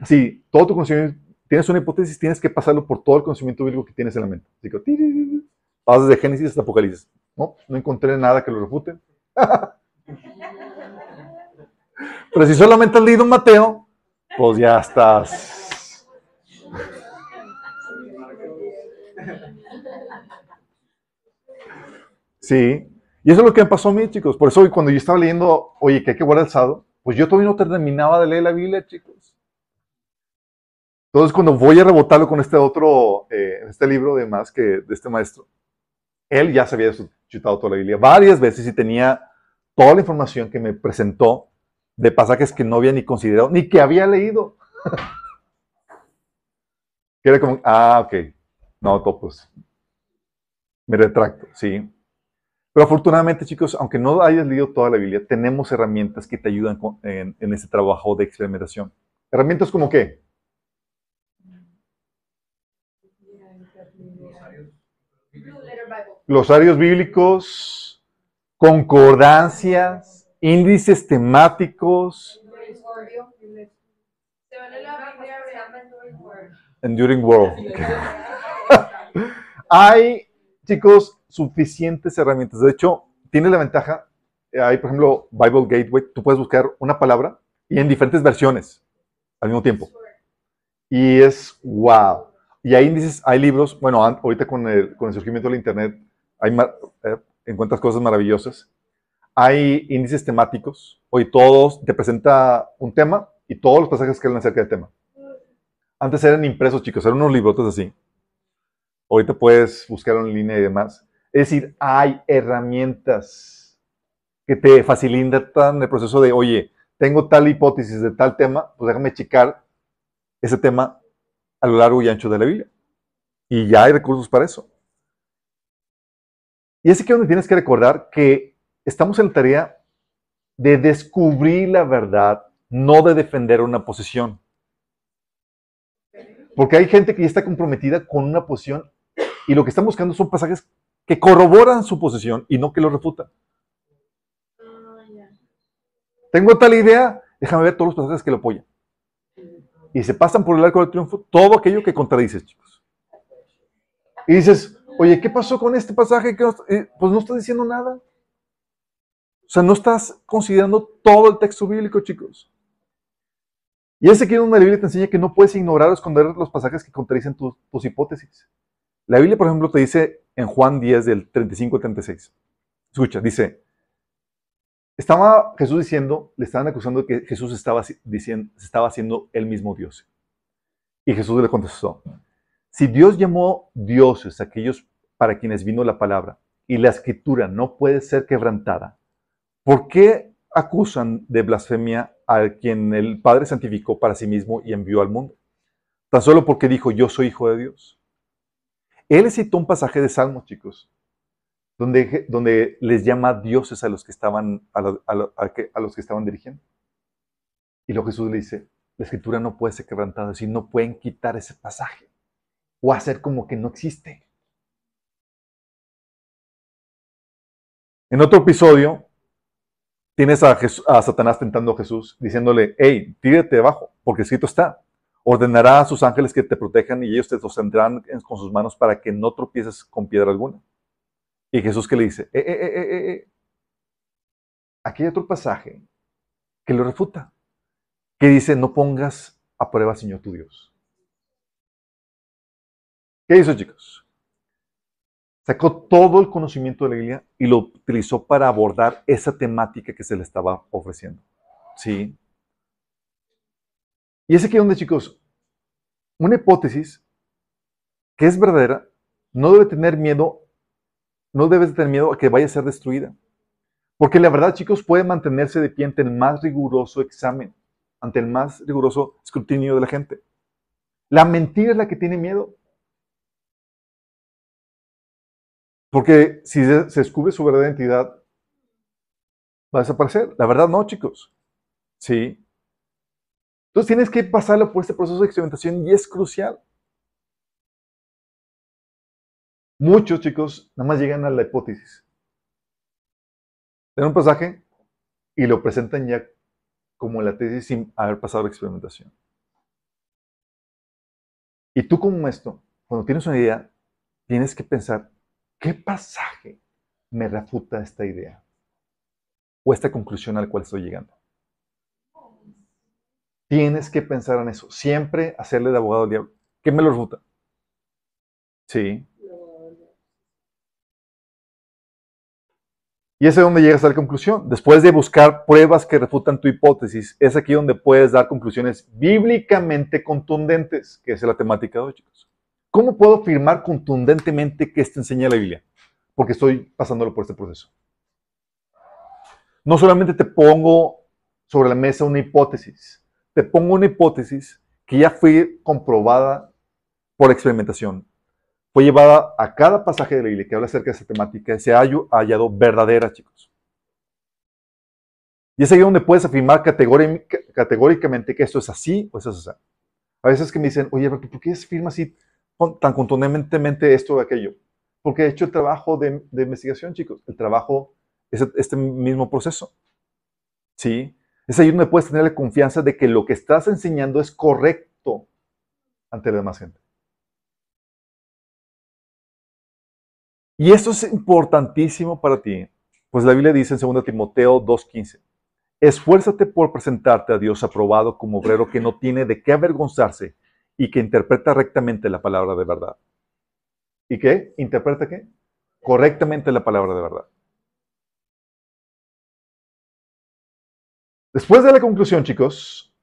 así, todo tu conocimiento, tienes una hipótesis, tienes que pasarlo por todo el conocimiento bíblico que tienes en la mente. Así que, vas desde Génesis hasta Apocalipsis. No, no encontré nada que lo refute. <laughs> Pero si solamente has leído Mateo, pues ya estás. Sí, y eso es lo que me pasó a mí, chicos. Por eso cuando yo estaba leyendo, oye, que hay que guardar el sábado, pues yo todavía no terminaba de leer la Biblia, chicos. Entonces, cuando voy a rebotarlo con este otro, eh, este libro de más que de este maestro, él ya se había chutado toda la Biblia varias veces y tenía toda la información que me presentó de pasajes que no había ni considerado, ni que había leído. <laughs> que era como, ah, ok, no, pues, me retracto, sí. Pero afortunadamente, chicos, aunque no hayas leído toda la Biblia, tenemos herramientas que te ayudan en, en ese trabajo de experimentación. Herramientas como qué? Glosarios bíblicos, concordancias, índices temáticos. Enduring World. <laughs> Hay, chicos, suficientes herramientas. De hecho, tiene la ventaja, eh, hay por ejemplo Bible Gateway, tú puedes buscar una palabra y en diferentes versiones al mismo tiempo. Y es wow. Y hay índices, hay libros, bueno, ahorita con el, con el surgimiento del Internet, hay, eh, encuentras cosas maravillosas. Hay índices temáticos, hoy todos te presenta un tema y todos los pasajes que hablan acerca del tema. Antes eran impresos, chicos, eran unos librotes así. Ahorita puedes buscarlo en línea y demás. Es decir, hay herramientas que te facilitan el proceso de, oye, tengo tal hipótesis de tal tema, pues déjame checar ese tema a lo largo y ancho de la Biblia. Y ya hay recursos para eso. Y es aquí donde tienes que recordar que estamos en la tarea de descubrir la verdad, no de defender una posición. Porque hay gente que ya está comprometida con una posición y lo que están buscando son pasajes que corroboran su posición y no que lo refutan. Tengo tal idea, déjame ver todos los pasajes que lo apoyan. Y se pasan por el arco del triunfo todo aquello que contradices, chicos. Y dices, oye, ¿qué pasó con este pasaje? Eh, pues no estás diciendo nada. O sea, no estás considerando todo el texto bíblico, chicos. Y ese que una Biblia te enseña que no puedes ignorar o esconder los pasajes que contradicen tus hipótesis. La Biblia, por ejemplo, te dice en Juan 10 del 35 al 36. Escucha, dice, estaba Jesús diciendo, le estaban acusando que Jesús estaba, diciendo, estaba haciendo el mismo Dios. Y Jesús le contestó, si Dios llamó dioses a aquellos para quienes vino la palabra y la escritura no puede ser quebrantada, ¿por qué acusan de blasfemia a quien el Padre santificó para sí mismo y envió al mundo? Tan solo porque dijo, yo soy hijo de Dios. Él citó un pasaje de Salmos, chicos, donde, donde les llama dioses a los que estaban, a, los que estaban dirigiendo. Y lo Jesús le dice, la escritura no puede ser quebrantada, es decir, no pueden quitar ese pasaje o hacer como que no existe. En otro episodio, tienes a, Satanás tentando a Jesús, diciéndole, hey, tírate debajo, porque escrito está. Ordenará a sus ángeles que te protejan y ellos te sostendrán con sus manos para que no tropieces con piedra alguna. Y Jesús que le dice, eh, eh, eh, eh. aquí hay otro pasaje que lo refuta, que dice, no pongas a prueba, Señor tu Dios. ¿Qué hizo, chicos? Sacó todo el conocimiento de la Biblia y lo utilizó para abordar esa temática que se le estaba ofreciendo. ¿Sí? Y es aquí donde, chicos, una hipótesis que es verdadera no debe tener miedo, no debes tener miedo a que vaya a ser destruida. Porque la verdad, chicos, puede mantenerse de pie ante el más riguroso examen, ante el más riguroso escrutinio de la gente. La mentira es la que tiene miedo. Porque si se descubre su verdadera identidad, va a desaparecer. La verdad no, chicos. Sí. Entonces tienes que pasarlo por este proceso de experimentación y es crucial. Muchos chicos nada más llegan a la hipótesis. dan un pasaje y lo presentan ya como la tesis sin haber pasado la experimentación. Y tú como esto, cuando tienes una idea, tienes que pensar, ¿qué pasaje me refuta esta idea? O esta conclusión al cual estoy llegando. Tienes que pensar en eso. Siempre hacerle de abogado al diablo. ¿Qué me lo refuta? Sí. Y es donde llegas a la conclusión. Después de buscar pruebas que refutan tu hipótesis, es aquí donde puedes dar conclusiones bíblicamente contundentes, que es la temática de hoy, chicos. ¿Cómo puedo afirmar contundentemente que esto enseña la Biblia? Porque estoy pasándolo por este proceso. No solamente te pongo sobre la mesa una hipótesis, te pongo una hipótesis que ya fue comprobada por experimentación fue llevada a cada pasaje de la Biblia que habla acerca de esa temática se ha hallado verdadera, chicos. Y es ahí donde puedes afirmar categóricamente que esto es así o eso es así. A veces que me dicen, oye, ¿por qué afirma así tan contundentemente esto o aquello? Porque he hecho el trabajo de, investigación, chicos. El trabajo es este mismo proceso. ¿Sí? Es ahí donde puedes tener la confianza de que lo que estás enseñando es correcto ante la demás gente. Y esto es importantísimo para ti, pues la Biblia dice en 2 Timoteo 2.15, esfuérzate por presentarte a Dios aprobado como obrero que no tiene de qué avergonzarse y que interpreta rectamente la palabra de verdad. ¿Y qué? ¿Interpreta qué? Correctamente la palabra de verdad. Después de la conclusión, chicos,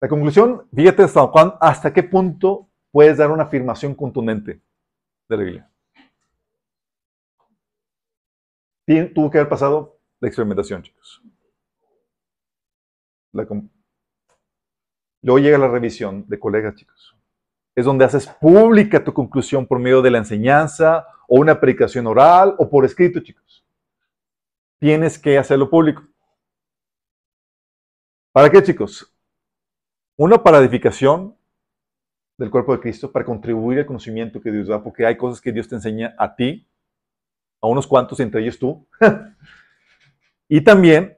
la conclusión, fíjate hasta, hasta qué punto puedes dar una afirmación contundente de la Biblia. Tuvo que haber pasado la experimentación, chicos. Luego llega la revisión de colegas, chicos. Es donde haces pública tu conclusión por medio de la enseñanza o una predicación oral o por escrito, chicos. Tienes que hacerlo público. ¿Para qué, chicos? Uno, para edificación del cuerpo de Cristo para contribuir al conocimiento que Dios da, porque hay cosas que Dios te enseña a ti, a unos cuantos, entre ellos tú, <laughs> y también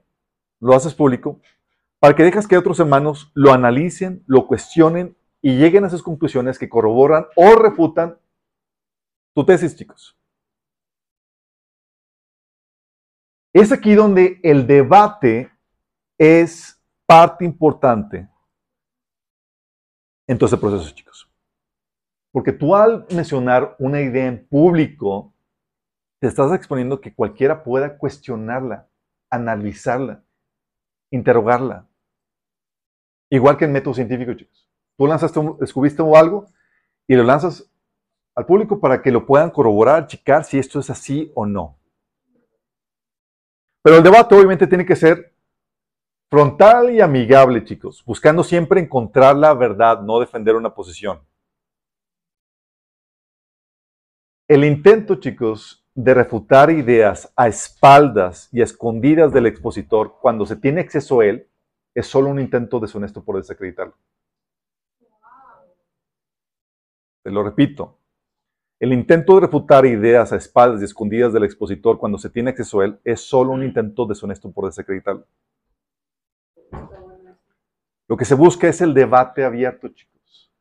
lo haces público para que dejas que otros hermanos lo analicen, lo cuestionen y lleguen a esas conclusiones que corroboran o refutan tu tesis, chicos. Es aquí donde el debate es parte importante en todo ese proceso, chicos. Porque tú al mencionar una idea en público, te estás exponiendo que cualquiera pueda cuestionarla, analizarla, interrogarla. Igual que en método científico, chicos. Tú lanzaste, descubriste algo y lo lanzas al público para que lo puedan corroborar, checar si esto es así o no. Pero el debate obviamente tiene que ser Frontal y amigable, chicos, buscando siempre encontrar la verdad, no defender una posición. El intento, chicos, de refutar ideas a espaldas y a escondidas del expositor cuando se tiene acceso a él es solo un intento deshonesto por desacreditarlo. Te lo repito. El intento de refutar ideas a espaldas y escondidas del expositor cuando se tiene acceso a él es solo un intento deshonesto por desacreditarlo. Lo que se busca es el debate abierto, chicos.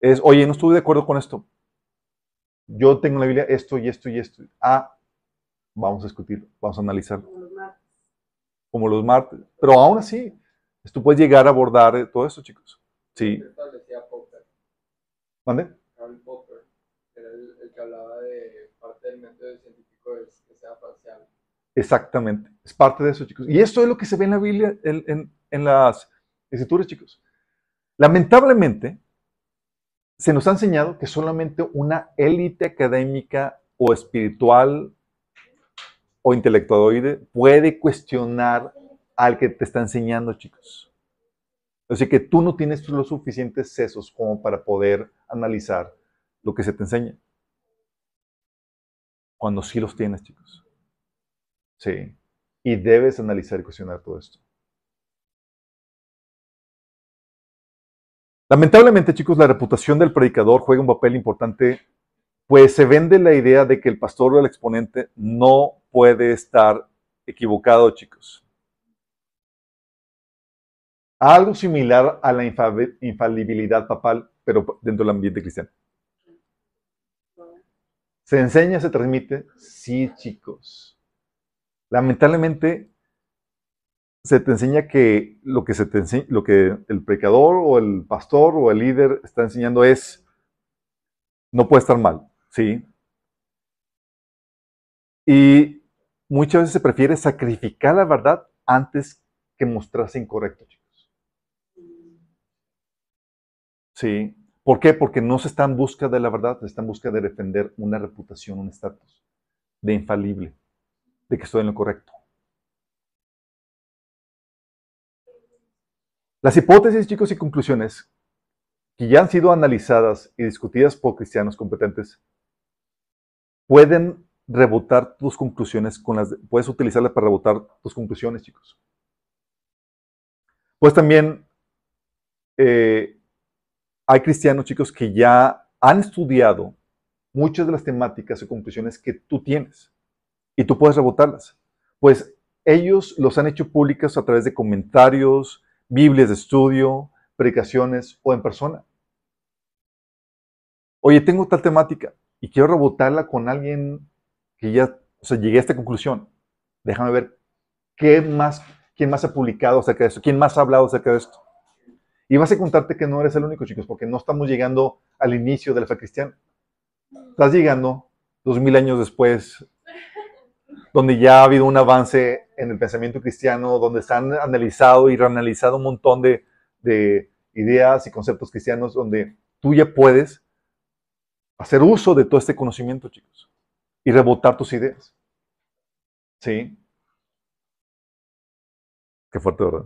Es, oye, no estuve de acuerdo con esto. Yo tengo en la Biblia esto y esto y esto. Ah, vamos a discutir, vamos a analizar. Como los martes. Pero aún así, tú puedes llegar a abordar todo esto, chicos. Sí. ¿Mande? Era el, que hablaba de parte del método científico que sea parcial. Exactamente. Es parte de eso, chicos. Y esto es lo que se ve en la Biblia, en, en las escrituras, chicos. Lamentablemente, se nos ha enseñado que solamente una élite académica o espiritual o intelectualoide puede cuestionar al que te está enseñando, chicos. Así que tú no tienes los suficientes sesos como para poder analizar lo que se te enseña. Cuando sí los tienes, chicos. Sí. Y debes analizar y cuestionar todo esto. Lamentablemente, chicos, la reputación del predicador juega un papel importante pues se vende la idea de que el pastor o el exponente no puede estar equivocado, chicos. Algo similar a la infalibilidad papal, pero dentro del ambiente cristiano. ¿Se enseña, se transmite? Sí, chicos. Lamentablemente, se te enseña que lo que, el predicador o el pastor o el líder está enseñando es, no puede estar mal, ¿sí? Y muchas veces se prefiere sacrificar la verdad antes que mostrarse incorrecto, chicos. ¿Sí? ¿Por qué? Porque no se está en busca de la verdad, se está en busca de defender una reputación, un estatus de infalible, de que estoy en lo correcto. Las hipótesis, chicos, y conclusiones que ya han sido analizadas y discutidas por cristianos competentes pueden rebotar tus conclusiones con las puedes utilizarlas para rebotar tus conclusiones, chicos. Pues también eh, hay cristianos, chicos, que ya han estudiado muchas de las temáticas o conclusiones que tú tienes y tú puedes rebotarlas. Pues ellos los han hecho públicas a través de comentarios, Biblias de estudio, predicaciones o en persona. Oye, tengo tal temática y quiero rebotarla con alguien que ya, o sea, llegué a esta conclusión. Déjame ver qué más, quién más ha publicado acerca de esto, quién más ha hablado acerca de esto. Y vas a contarte que no eres el único, chicos, porque no estamos llegando al inicio de la fe cristiana. Estás llegando dos mil años después donde ya ha habido un avance en el pensamiento cristiano, donde se han analizado y reanalizado un montón de, ideas y conceptos cristianos, donde tú ya puedes hacer uso de todo este conocimiento, chicos, y rebotar tus ideas. ¿Sí? Qué fuerte, ¿verdad?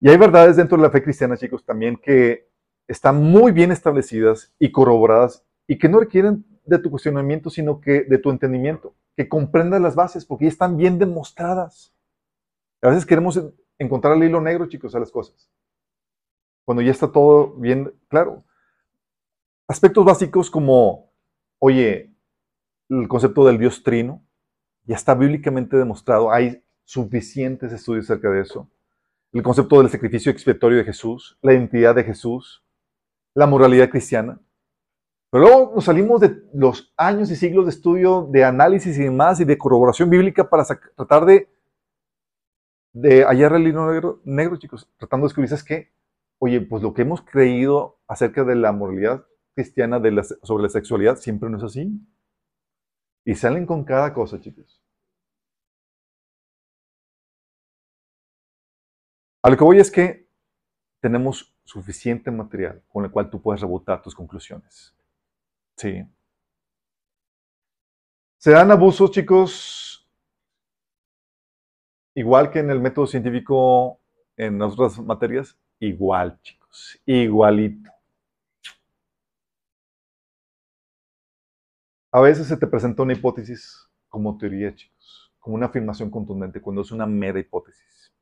Y hay verdades dentro de la fe cristiana, chicos, también que están muy bien establecidas y corroboradas y que no requieren de tu cuestionamiento, sino que de tu entendimiento, que comprendas las bases, porque ya están bien demostradas. A veces queremos encontrar el hilo negro, chicos, a las cosas. Cuando ya está todo bien claro. Aspectos básicos como, oye, el concepto del Dios trino, ya está bíblicamente demostrado, hay suficientes estudios acerca de eso. El concepto del sacrificio expiatorio de Jesús, la identidad de Jesús, la moralidad cristiana, pero luego nos salimos de los años y siglos de estudio, de análisis y demás, y de corroboración bíblica para tratar de, de hallar el hilo negro, chicos, tratando de descubrir, es que, oye, pues lo que hemos creído acerca de la moralidad cristiana sobre la sexualidad siempre no es así. Y salen con cada cosa, chicos. A lo que voy es que tenemos suficiente material con el cual tú puedes rebotar tus conclusiones. Sí. ¿Se dan abusos, chicos? Igual que en el método científico en otras materias. Igual, chicos. Igualito. A veces se te presenta una hipótesis como teoría, chicos, como una afirmación contundente, cuando es una mera hipótesis.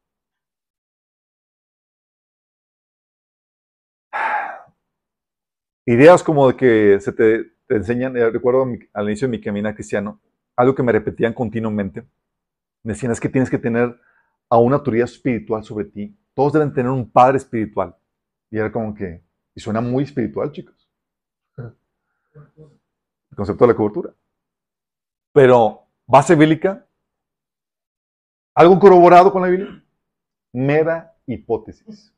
<sighs> Ideas como de que se te, enseñan, eh, recuerdo al inicio de mi camino cristiano, algo que me repetían continuamente. Me decían, es que tienes que tener a una autoridad espiritual sobre ti. Todos deben tener un padre espiritual. Y era como que, y suena muy espiritual, chicos. El concepto de la cobertura. Pero, base bíblica, algo corroborado con la Biblia, mera hipótesis.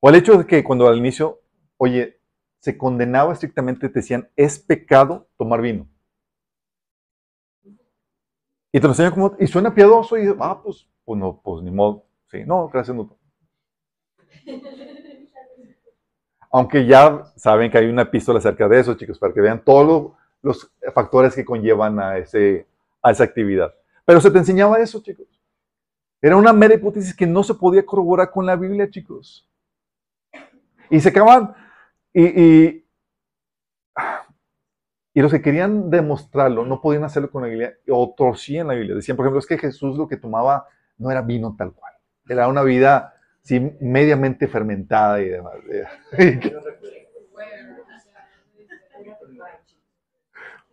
O el hecho de que cuando al inicio, oye, se condenaba estrictamente, te decían, es pecado tomar vino. Y te lo enseñan como, y suena piadoso, y ah, pues, pues no, pues ni modo. Sí, no, gracias, no. Aunque ya saben que hay una epístola acerca de eso, chicos, para que vean todos los factores que conllevan a, esa actividad. Pero se te enseñaba eso, chicos. Era una mera hipótesis que no se podía corroborar con la Biblia, chicos. Y se acaban, y, y, y, los que querían demostrarlo no podían hacerlo con la Biblia o torcían la Biblia. Decían, por ejemplo, es que Jesús lo que tomaba no era vino tal cual. Era una vida sí, mediamente fermentada y demás. <laughs>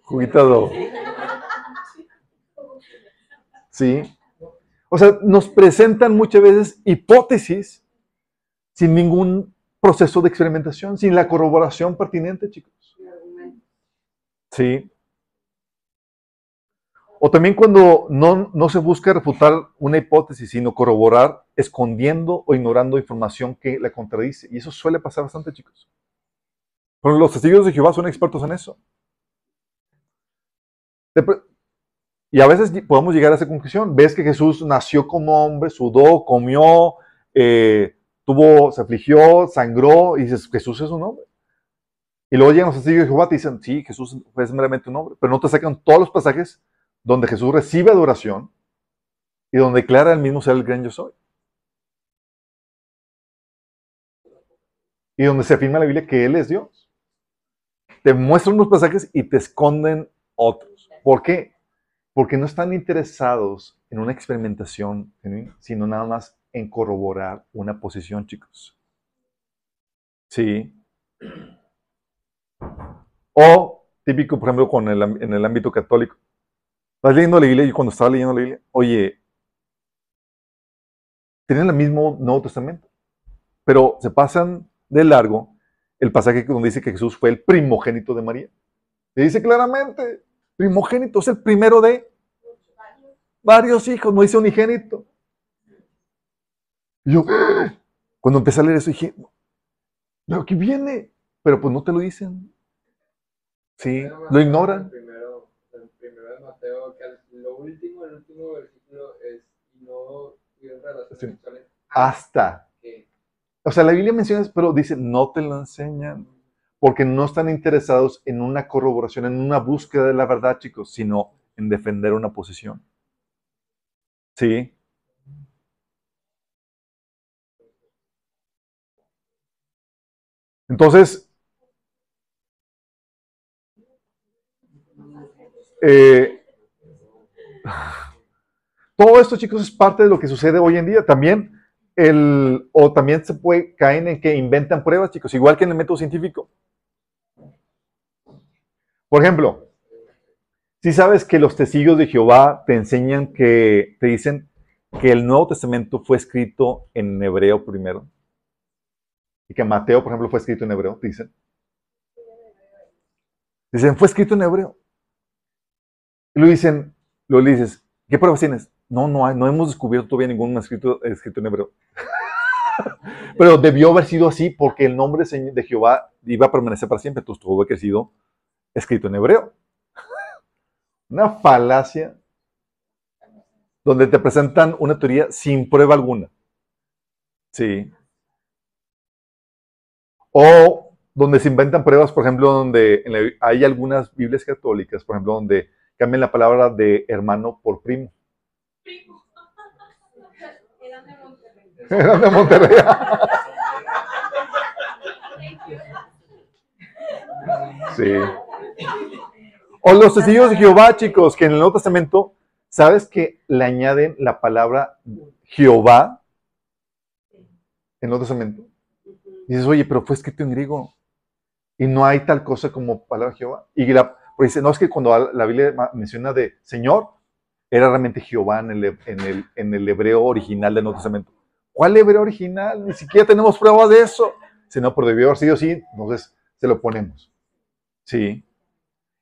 Juguito ¿Sí? O sea, nos presentan muchas veces hipótesis sin ningún proceso de experimentación, sin la corroboración pertinente, chicos. Sí. O también cuando no, no, se busca refutar una hipótesis, sino corroborar escondiendo o ignorando información que la contradice. Y eso suele pasar bastante, chicos. Pero los testigos de Jehová son expertos en eso. Y a veces podemos llegar a esa conclusión. Ves que Jesús nació como hombre, sudó, comió, eh, tuvo, se afligió, sangró, y dices, Jesús es un hombre. Y luego llegan los testigos de Jehová y te dicen, sí, Jesús es meramente un hombre, pero no te sacan todos los pasajes donde Jesús recibe adoración y donde declara el mismo ser el gran yo soy. Y donde se afirma en la Biblia que Él es Dios. Te muestran unos pasajes y te esconden otros. ¿Por qué? Porque no están interesados en una experimentación sino nada más en corroborar una posición, chicos. Sí. O, típico, por ejemplo, con el, en el ámbito católico. Estás leyendo la Biblia y cuando estaba leyendo la Biblia, oye, tienen el mismo Nuevo Testamento, pero se pasan de largo el pasaje donde dice que Jesús fue el primogénito de María. Y dice claramente, primogénito es el primero de varios hijos, no dice unigénito. Y yo, cuando empecé a leer eso, dije, pero aquí viene, pero pues no te lo dicen. Sí, lo ignoran. Primero, el primero de Mateo, que lo último, el último versículo es, no tuvieron relaciones hasta. O sea, la Biblia menciona, pero dice, no te lo enseñan, porque no están interesados en una corroboración, en una búsqueda de la verdad, chicos, sino en defender una posición. ¿Sí? Entonces, eh, <laughs> todo esto, chicos, es parte de lo que sucede hoy en día. También, el, o también se puede caer en que inventan pruebas, chicos, igual que en el método científico. Por ejemplo, si sabes que los testigos de Jehová te enseñan que, te dicen que el Nuevo Testamento fue escrito en hebreo primero. Y que Mateo, por ejemplo, fue escrito en hebreo, dicen. Dicen, fue escrito en hebreo. Y lo dicen, lo dices, ¿qué pruebas tienes? No, no hay, no hemos descubierto todavía ningún escrito, escrito en hebreo. <laughs> Pero debió haber sido así porque el nombre de Jehová iba a permanecer para siempre, entonces tuvo que haber sido escrito en hebreo. <laughs> Una falacia donde te presentan una teoría sin prueba alguna. Sí. O donde se inventan pruebas, por ejemplo, donde hay algunas Biblias católicas, por ejemplo, donde cambian la palabra de hermano por primo. Primo. Eran de Monterrey. Eran de Monterrey. sí. O los testigos de Jehová, chicos, que en el Nuevo Testamento, ¿sabes que le añaden la palabra Jehová en el Nuevo Testamento? Y dices, oye, pero fue escrito en griego. Y no hay tal cosa como palabra Jehová. Y la, dice, no, es que cuando la Biblia menciona de Señor, era realmente Jehová en el, en el, en el hebreo original del Nuevo Testamento. ¿Cuál hebreo original? Ni siquiera tenemos pruebas de eso. Si no, pero debió haber sido así, entonces se lo ponemos. Sí.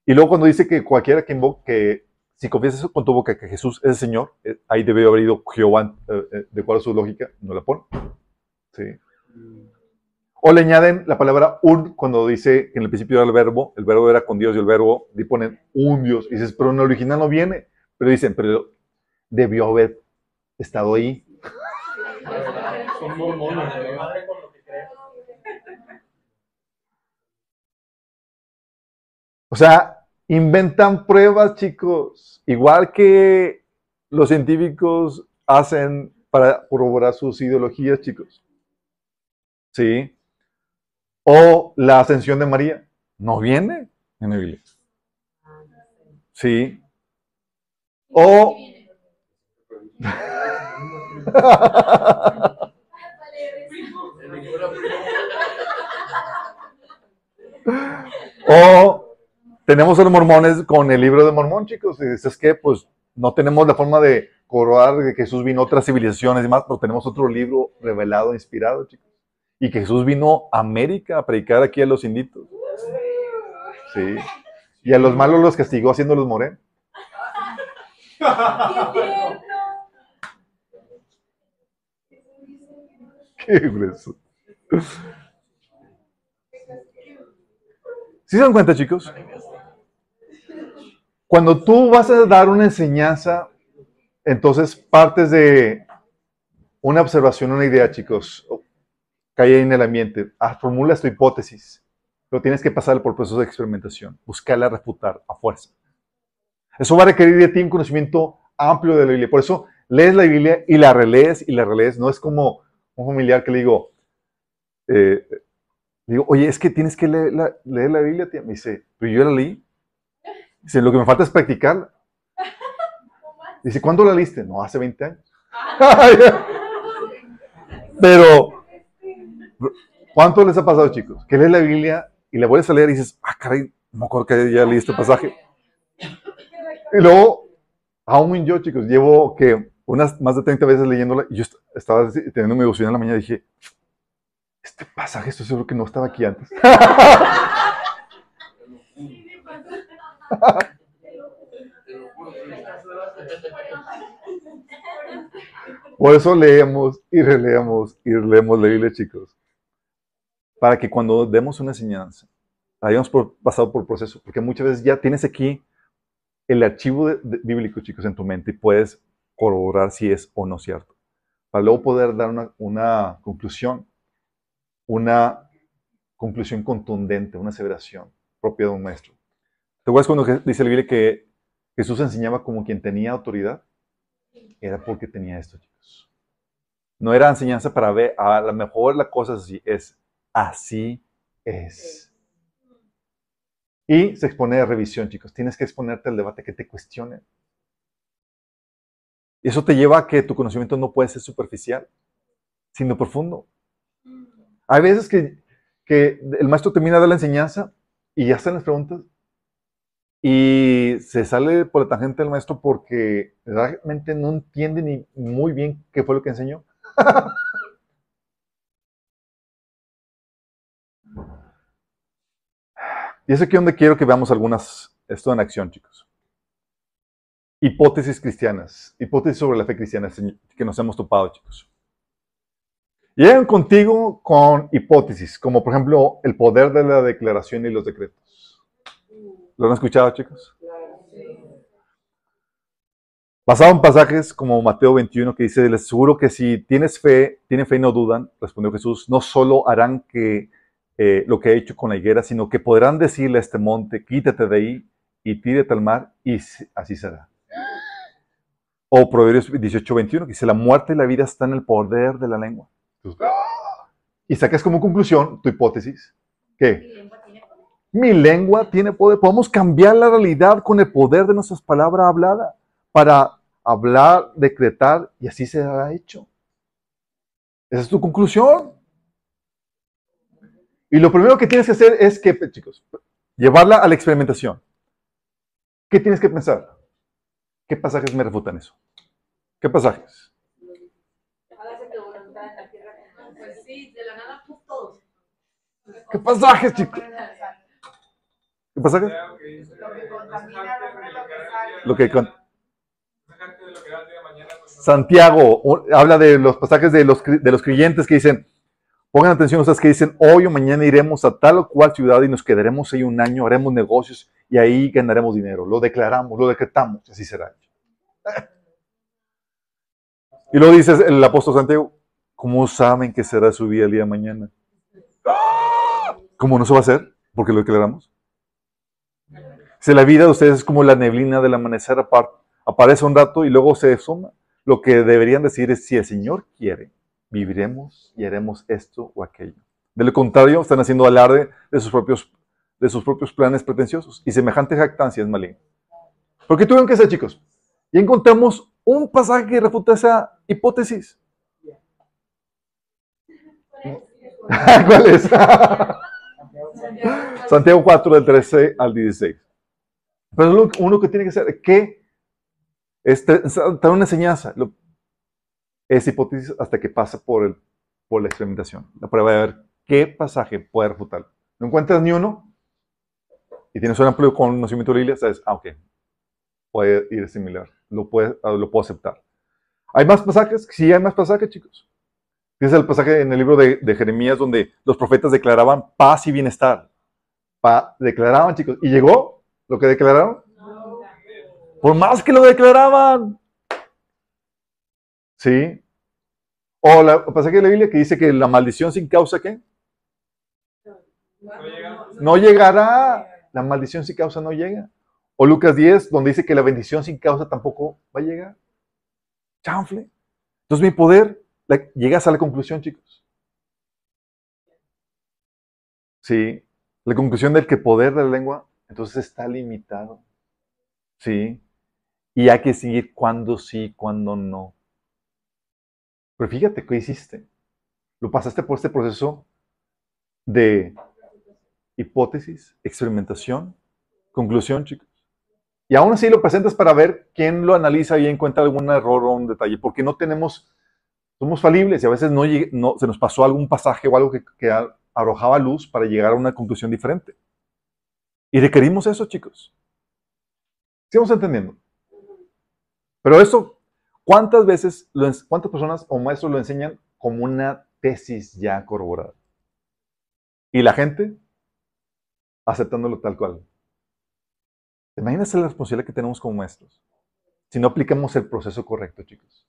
Y luego cuando dice que cualquiera que invoque, que si confiesas con tu boca que Jesús es el Señor, eh, ahí debió haber ido Jehová, eh, eh, de cuál es su lógica, no la pone. Sí. O le añaden la palabra un cuando dice que en el principio era el verbo, el verbo era con Dios y el verbo, y ponen un Dios. Y dices, pero en el original no viene. Pero dicen, pero debió haber estado ahí. O sea, inventan pruebas, chicos, igual que los científicos hacen para corroborar sus ideologías, chicos. ¿Sí? o la ascensión de María. No viene en la Biblia. Sí. O... <laughs> o tenemos a los mormones con el libro de Mormón, chicos, y dices que pues no tenemos la forma de corrobar de que Jesús vino a otras civilizaciones y más, pero tenemos otro libro revelado, inspirado, chicos. Y que Jesús vino a América a predicar aquí a los inditos. Sí. Y a los malos los castigó haciéndolos morir. <laughs> Qué grueso. ¿Sí se dan cuenta, chicos? Cuando tú vas a dar una enseñanza, entonces partes de una observación, una idea, chicos. Cae en el ambiente. Ah, formulas tu hipótesis. Pero tienes que pasar por el proceso de experimentación. Buscarla refutar a fuerza. Eso va a requerir de ti un conocimiento amplio de la Biblia. Por eso lees la Biblia y la relees y la relees. No es como un familiar que le digo, eh, digo, oye, es que tienes que leer la, leer la Biblia. Me dice, pero yo la leí. Dice, lo que me falta es practicarla. <laughs> Dice, ¿cuándo la leíste? No, hace 20 años. <laughs> pero, ¿cuánto les ha pasado, chicos? Que lees la Biblia y la vuelves a leer y dices, ah, caray, no me acuerdo que ya leí este pasaje. Y luego, aún yo, chicos, llevo que unas más de 30 veces leyéndola y yo estaba teniendo mi devoción en la mañana y dije, este pasaje estoy seguro que no estaba aquí antes. <laughs> Por eso leemos y releemos y releemos la Biblia, chicos. Para que cuando demos una enseñanza, hayamos pasado por proceso. Porque muchas veces ya tienes aquí el archivo bíblico, chicos, en tu mente y puedes corroborar si es o no cierto. Para luego poder dar una, una conclusión, una conclusión contundente, una aseveración propia de un maestro. ¿Te acuerdas cuando dice la Biblia que Jesús enseñaba como quien tenía autoridad? Era porque tenía esto, chicos. No era enseñanza para ver, a lo mejor la cosa es así, es así es. Y se expone a revisión, chicos. Tienes que exponerte al debate, que te cuestione. Y eso te lleva a que tu conocimiento no puede ser superficial, sino profundo. Hay veces que, que el maestro termina de la enseñanza y ya están las preguntas y se sale por la tangente del maestro porque realmente no entiende ni muy bien qué fue lo que enseñó. <laughs> y es aquí donde quiero que veamos algunas, esto en acción, chicos. Hipótesis cristianas, hipótesis sobre la fe cristiana que nos hemos topado, chicos. Llegan contigo con hipótesis, como por ejemplo el poder de la declaración y los decretos. ¿Lo han escuchado, chicos? Basado en pasajes como Mateo 21 que dice, les aseguro que si tienes fe, tienen fe y no dudan, respondió Jesús, no solo harán que eh, lo que he hecho con la higuera, sino que podrán decirle a este monte, quítate de ahí y tírate al mar, y así será. O Proverbios 18, 21, que dice, la muerte y la vida están en el poder de la lengua. Y sacas como conclusión tu hipótesis, ¿qué? Mi lengua tiene poder. Podemos cambiar la realidad con el poder de nuestras palabras habladas para hablar, decretar y así se ha hecho. Esa es tu conclusión. Y lo primero que tienes que hacer es que, chicos, llevarla a la experimentación. ¿Qué tienes que pensar? ¿Qué pasajes me refutan eso? ¿Qué pasajes? ¿Qué pasajes, chicos? ¿Qué pasa? Lo que Santiago habla de los pasajes de los, de los creyentes que dicen, pongan atención ustedes que dicen, hoy o mañana iremos a tal o cual ciudad y nos quedaremos ahí un año, haremos negocios y ahí ganaremos dinero. Lo declaramos, lo decretamos, así será. Y luego dice el apóstol Santiago, ¿cómo saben que será su vida el día de mañana? ¿Cómo no se va a hacer? Porque lo declaramos. Si la vida de ustedes es como la neblina del amanecer, aparece un rato y luego se suma. Lo que deberían decir es, si el Señor quiere, viviremos y haremos esto o aquello. De lo contrario, están haciendo alarde de sus propios, de sus propios planes pretenciosos. Y semejante jactancia es maligna. ¿Por qué tuvieron que ser, chicos? Y encontramos un pasaje que refuta esa hipótesis. <laughs> ¿Cuál es? <laughs> Santiago 4, del 13 al 16. Pero uno que tiene que hacer, ¿qué? Es dar una enseñanza. Es hipótesis hasta que pasa por, el, por la experimentación. La prueba de ver qué pasaje puede refutar. No encuentras ni uno y tienes un amplio conocimiento de la Biblia, sabes, ah, ok, puede ir similar, lo, puede, ah, lo puedo aceptar. ¿Hay más pasajes? Sí, hay más pasajes, chicos. Dice el pasaje en el libro de, Jeremías donde los profetas declaraban paz y bienestar. Pa, declaraban, chicos. ¿Y llegó lo que declararon? Por más que lo declaraban. ¿Sí? O el pasaje de la Biblia que dice que la maldición sin causa, ¿qué? No llegará. La maldición sin causa no llega. O Lucas 10, donde dice que la bendición sin causa tampoco va a llegar. Chanfle. Entonces mi poder, llegas a la conclusión, chicos. Sí. La conclusión del que poder de la lengua, entonces está limitado. Sí. Y hay que seguir cuándo sí, cuándo no. Pero fíjate, ¿qué hiciste? Lo pasaste por este proceso de hipótesis, experimentación, conclusión, chicos. Y aún así lo presentas para ver quién lo analiza y encuentra algún error o un detalle, porque no tenemos, somos falibles y a veces no, no se nos pasó algún pasaje o algo que, que arrojaba luz para llegar a una conclusión diferente. Y requerimos eso, chicos. ¿Estamos entendiendo? Pero eso, ¿cuántas veces, cuántas personas o maestros lo enseñan como una tesis ya corroborada? Y la gente aceptándolo tal cual. Imagínense la responsabilidad que tenemos como maestros si no aplicamos el proceso correcto, chicos.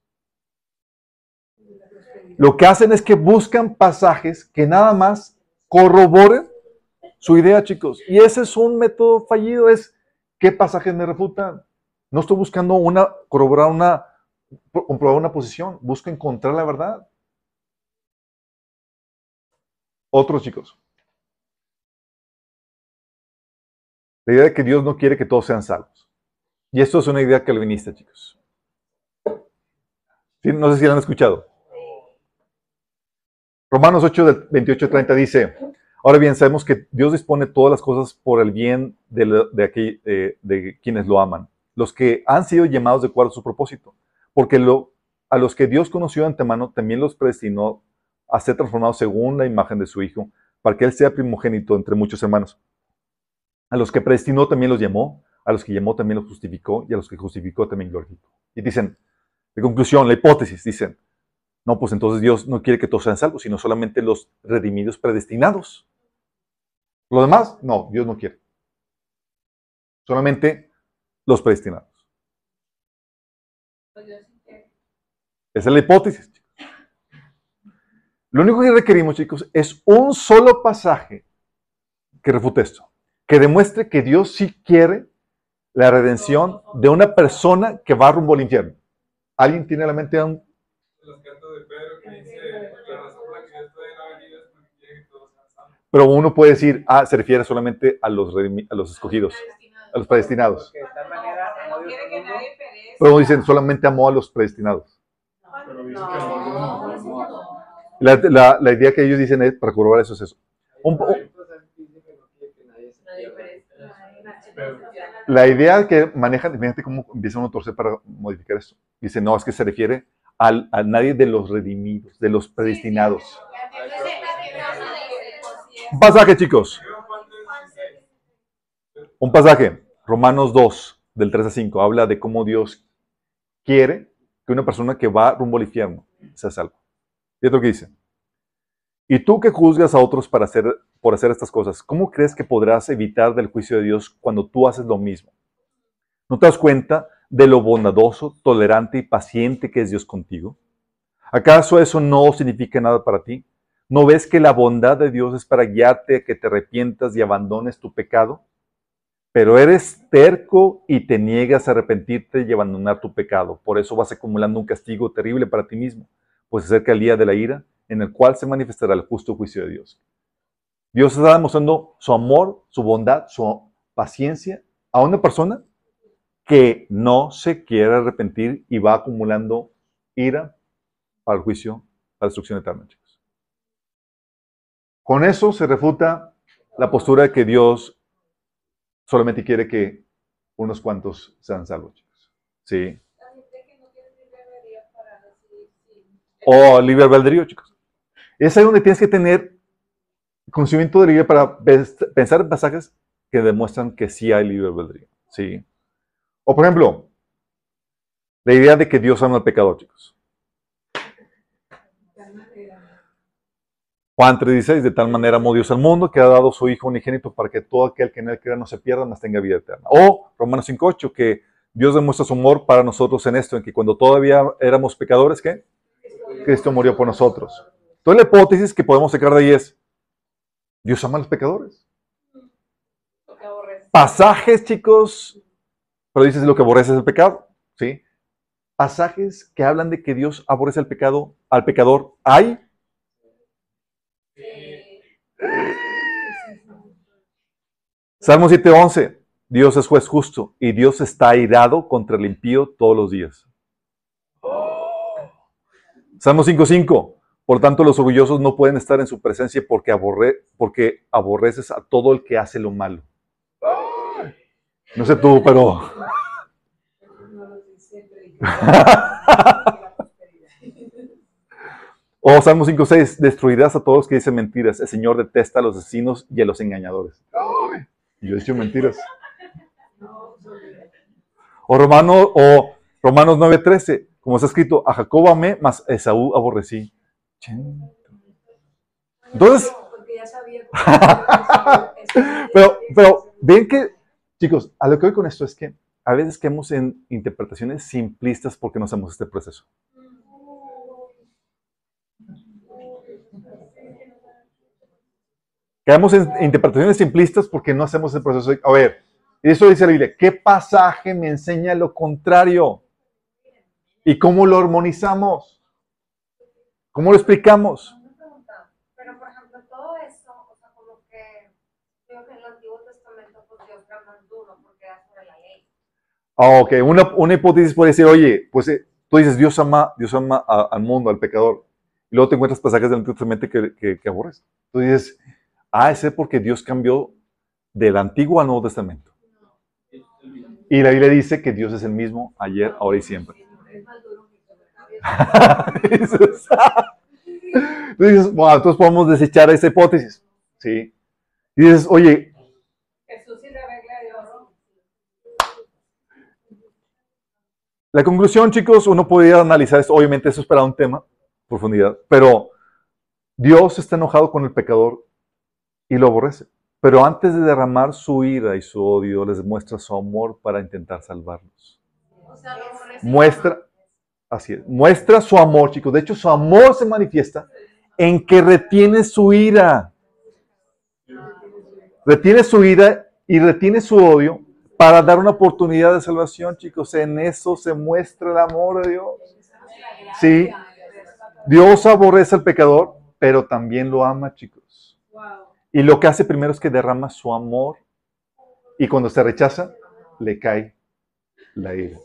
Lo que hacen es que buscan pasajes que nada más corroboren su idea, chicos. Y ese es un método fallido, es qué pasajes me refutan. No estoy buscando una, corroborar una, comprobar una posición, busco encontrar la verdad. Otros chicos. La idea de que Dios no quiere que todos sean salvos. Y esto es una idea calvinista, chicos. No sé si han escuchado. Romanos 8, 28 30 dice, ahora bien, sabemos que Dios dispone todas las cosas por el bien de, de, de quienes lo aman, los que han sido llamados de acuerdo a su propósito, porque a los que Dios conoció de antemano también los predestinó a ser transformados según la imagen de su Hijo, para que Él sea primogénito entre muchos hermanos. A los que predestinó también los llamó, a los que llamó también los justificó, y a los que justificó también glorificó. Y dicen, de conclusión, la hipótesis, dicen, no, pues entonces Dios no quiere que todos sean salvos, sino solamente los redimidos predestinados. Lo demás, no, Dios no quiere. Solamente los predestinados. Esa es la hipótesis. Chicos. Lo único que requerimos, chicos, es un solo pasaje que refute esto que demuestre que Dios sí quiere la redención de una persona que va rumbo al infierno. ¿Alguien tiene la mente a un... Pero uno puede decir, ah, se refiere solamente a los, a los escogidos, a los predestinados. Pero dicen, solamente amó a los predestinados. La, la, idea que ellos dicen es, para corroborar eso es eso. Un, la idea que manejan, fíjate cómo empieza uno a torcer para modificar esto. Dice, no, es que se refiere al, a nadie de los redimidos, de los predestinados. Un pasaje, chicos. Un pasaje, Romanos 2, del 3 a 5, habla de cómo Dios quiere que una persona que va rumbo al infierno sea salva. Es lo que dice. Y tú que juzgas a otros por hacer estas cosas, ¿cómo crees que podrás evitar del juicio de Dios cuando tú haces lo mismo? ¿No te das cuenta de lo bondadoso, tolerante y paciente que es Dios contigo? ¿Acaso eso no significa nada para ti? ¿No ves que la bondad de Dios es para guiarte a que te arrepientas y abandones tu pecado? Pero eres terco y te niegas a arrepentirte y abandonar tu pecado. Por eso vas acumulando un castigo terrible para ti mismo, pues acerca el día de la ira en el cual se manifestará el justo juicio de Dios. Dios está demostrando su amor, su bondad, su paciencia a una persona que no se quiere arrepentir y va acumulando ira para el juicio, para la destrucción eterna, chicos. Con eso se refuta la postura de que Dios solamente quiere que unos cuantos sean salvos, chicos. Sí. O libre albedrío, chicos. Es ahí donde tienes que tener conocimiento de libre para pensar en pasajes que demuestran que sí hay libre albedrío. Sí. O por ejemplo, la idea de que Dios ama al pecador, chicos. Juan 3:16, de tal manera amó Dios al mundo que ha dado su Hijo unigénito para que todo aquel que en él crea no se pierda, mas tenga vida eterna. O Romanos 5:8, que Dios demuestra su amor para nosotros en esto, en que cuando todavía éramos pecadores, ¿qué? Cristo murió por nosotros. Entonces la hipótesis que podemos sacar de ahí es, Dios ama a los pecadores. Pasajes, chicos, pero dices lo que aborrece es el pecado, ¿sí? pasajes que hablan de que Dios aborrece el pecado, al pecador, ¿hay? Salmo 7:11. Dios es juez justo y Dios está airado contra el impío todos los días. Salmo 5:5. Por tanto, los orgullosos no pueden estar en su presencia porque, aborre, porque aborreces a todo el que hace lo malo. No sé tú, pero <laughs> <laughs> o Salmo 5.6, destruirás a todos los que dicen mentiras. El Señor detesta a los asesinos y a los engañadores. yo he dicho mentiras. O, Romano, o Romanos 9.13, como está escrito, a Jacob amé, mas a Esaú aborrecí. Entonces, <laughs> pero, pero ven que, chicos, a lo que voy con esto es que a veces quedamos en interpretaciones simplistas porque no hacemos este proceso. Quedamos en interpretaciones simplistas porque no hacemos el proceso. a ver, eso dice la Biblia. ¿Qué pasaje me enseña lo contrario? ¿Y cómo lo armonizamos? ¿Cómo lo explicamos? Ah, ok, una, una, hipótesis puede decir, oye, pues eh, tú dices, Dios ama, Dios ama al mundo, al pecador. Y luego te encuentras pasajes del Antiguo Testamento que, que, que aborres. Tú dices, ah, ese es porque Dios cambió del Antiguo al Nuevo Testamento. Y la Biblia dice que Dios es el mismo ayer, ahora y siempre. <laughs> entonces bueno, entonces podemos desechar esa hipótesis. ¿sí? Y dices, oye, La conclusión, chicos, uno podría analizar esto, obviamente eso es para un tema, profundidad, pero Dios está enojado con el pecador y lo aborrece. Pero antes de derramar su ira y su odio, les muestra su amor para intentar salvarlos. muestra, así es, muestra su amor, chicos. De hecho, su amor se manifiesta en que retiene su ira. Retiene su ira y retiene su odio para dar una oportunidad de salvación, chicos. En eso se muestra el amor de Dios. Sí, Dios aborrece al pecador, pero también lo ama, chicos. Y lo que hace primero es que derrama su amor y cuando se rechaza, le cae la ira.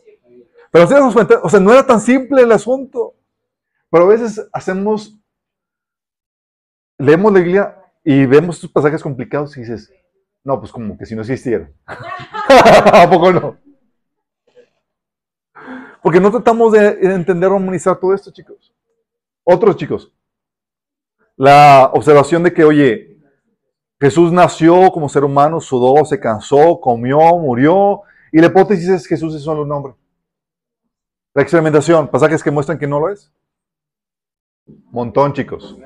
Pero si nos cuenta, o sea, no era tan simple el asunto. Pero a veces hacemos, leemos la Biblia y vemos estos pasajes complicados y dices, no, pues como que si no existiera. <laughs> ¿A poco no? Porque no tratamos de entender o armonizar todo esto, chicos. Otros chicos. La observación de que, oye, Jesús nació como ser humano, sudó, se cansó, comió, murió. Y la hipótesis es que Jesús es solo un nombre. La experimentación, pasajes que muestran que no lo es. Montón, chicos.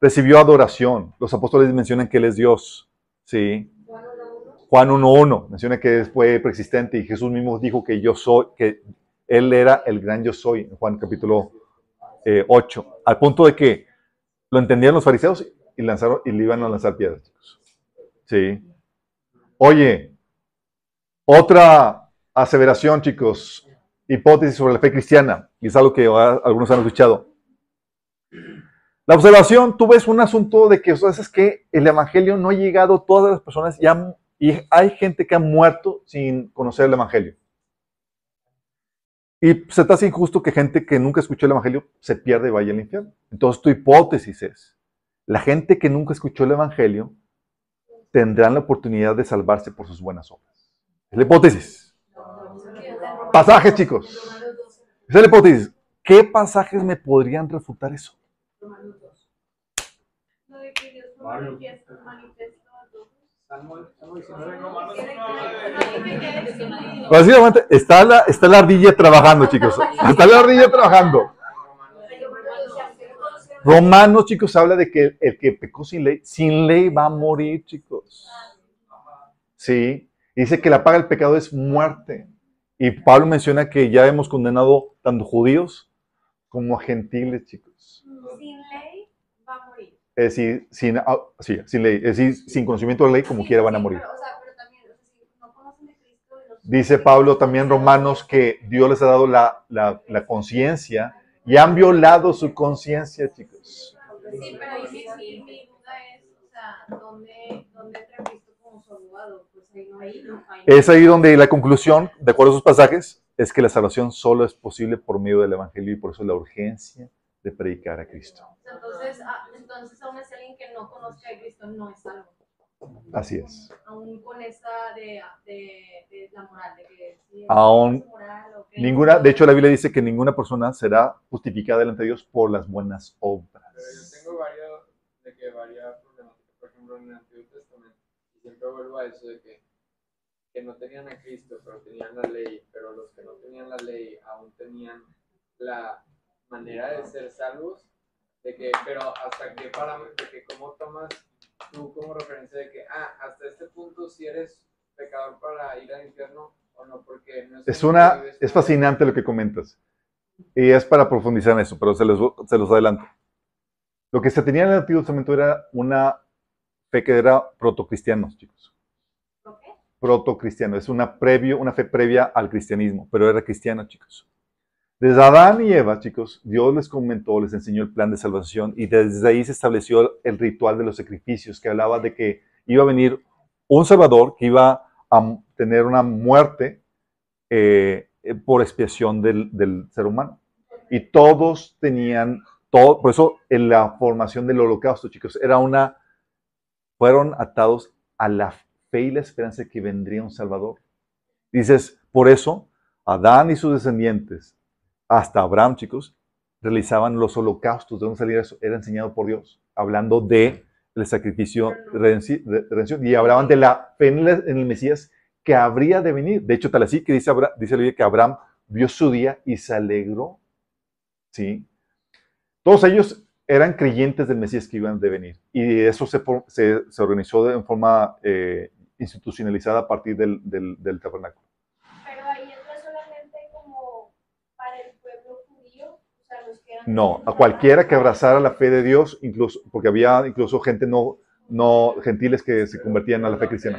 Recibió adoración. Los apóstoles mencionan que Él es Dios. Sí. Juan 1.1 menciona que fue preexistente y Jesús mismo dijo que yo soy, que Él era el gran yo soy, Juan capítulo 8, eh, al punto de que lo entendían los fariseos y, lanzaron, y le iban a lanzar piedras. Sí. Oye, otra aseveración, chicos, hipótesis sobre la fe cristiana, y es algo que algunos han escuchado. La observación, tú ves un asunto de que, es que el Evangelio no ha llegado a todas las personas y y hay gente que ha muerto sin conocer el Evangelio. Y se te hace injusto que gente que nunca escuchó el Evangelio se pierda y vaya al infierno. Entonces tu hipótesis es, la gente que nunca escuchó el Evangelio tendrán la oportunidad de salvarse por sus buenas obras. Es la hipótesis. Pasajes, chicos. Esa es la hipótesis. ¿Qué pasajes me podrían refutar eso? Básicamente, está la, está la ardilla trabajando, chicos. Está la ardilla trabajando. Romanos, chicos, habla de que el que pecó sin ley, sin ley va a morir, chicos. Sí. Dice que la paga del pecado es muerte. Y Pablo menciona que ya hemos condenado tanto judíos como a gentiles, chicos. Sin ley va a morir. Es decir, sin, ah, sí, sin ley, es decir, sin conocimiento de la ley, como Sí, quiera van a morir. pero, o sea, pero también, o sea, si no conocen de Cristo y los- Dice Pablo también Romanos que Dios les ha dado la, la, la conciencia y han violado su conciencia, chicos. Sí, pero ahí mi, mi, mi duda es, o sea, ¿dónde, dónde entra Cristo como su abogado? Pues ahí no hay, no hay. Es ahí donde la conclusión, de acuerdo a esos pasajes, es que la salvación solo es posible por medio del Evangelio y por eso la urgencia de predicar a Cristo. Entonces, ah, entonces aún así alguien que no conozca a Cristo no es salvo. Así es. Aún con esa de, de, de la moral, de que si Aún moral o que- Ninguna, de hecho, la Biblia dice que ninguna persona será justificada delante de Dios por las buenas obras. Pero yo tengo varias, de que varias problemáticas, por ejemplo, en el Antiguo Testamento, y siempre vuelvo a eso de que, que no tenían a Cristo, pero tenían la ley, pero los que no tenían la ley aún tenían la manera de ser salvos, de que, pero hasta qué parámetro, de que cómo tomas tú como referencia de que, ah, hasta este punto si eres pecador para ir al infierno o no, porque no Es un una, es fascinante lo que comentas. Y es para profundizar en eso, pero se los, se los adelanto. Lo que se tenía en el Antiguo Testamento era una fe que era protocristianos, chicos. ¿Por qué? Protocristiano, es una, previo, una fe previa al cristianismo, pero era cristiana, chicos. Desde Adán y Eva, chicos, Dios les comentó, les enseñó el plan de salvación y desde ahí se estableció el ritual de los sacrificios que hablaba de que iba a venir un Salvador que iba a tener una muerte eh, eh, por expiación del, del ser humano. Y todos tenían, todo, por eso en la formación del holocausto, chicos, era una, fueron atados a la fe y la esperanza de que vendría un Salvador. Dices, por eso Adán y sus descendientes, hasta Abraham, chicos, realizaban los holocaustos. ¿De dónde salía eso? Era enseñado por Dios, hablando de el sacrificio de redenci- de redención. Y hablaban de la fe en el, el Mesías que habría de venir. De hecho, tal así que dice, Abra- dice la Biblia que Abraham vio su día y se alegró. ¿Sí? Todos ellos eran creyentes del Mesías que iban de venir. Y eso se, se, se organizó de, en forma eh, institucionalizada a partir del, del, del tabernáculo. Pero ahí entra solamente como para el pueblo judío, o sea, los que eran No, a cualquiera que abrazara la fe de Dios, incluso, porque había incluso gente no, no gentiles que se convertían a la fe cristiana.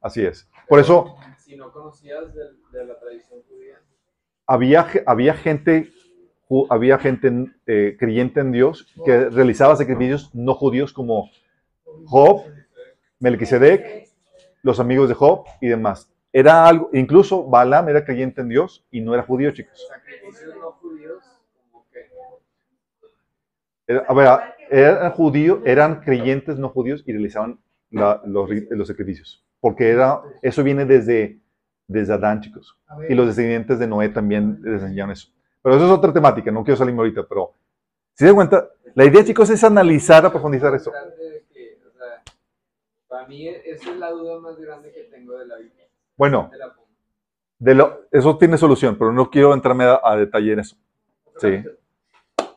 Así es. Por eso Si no conocías de, la tradición judía, había, había gente, había gente eh, creyente en Dios que realizaba sacrificios no judíos como Job, Melquisedec, los amigos de Job y demás. Era algo, incluso Balaam era creyente en Dios y no era judío, chicos. sacrificios no judíos, como que Era- a ver, eran judíos, eran creyentes no judíos y realizaban la- los, los sacrificios. Porque era, eso viene desde, desde Adán, chicos. Y los descendientes de Noé también les enseñaron eso. Pero eso es otra temática, no quiero salirme ahorita, pero si se cuenta, la idea, chicos, es analizar, a profundizar eso. para mí esa es la duda más grande que tengo de la Biblia. Bueno, eso tiene solución, pero no quiero entrarme a, detalle en eso. Sí.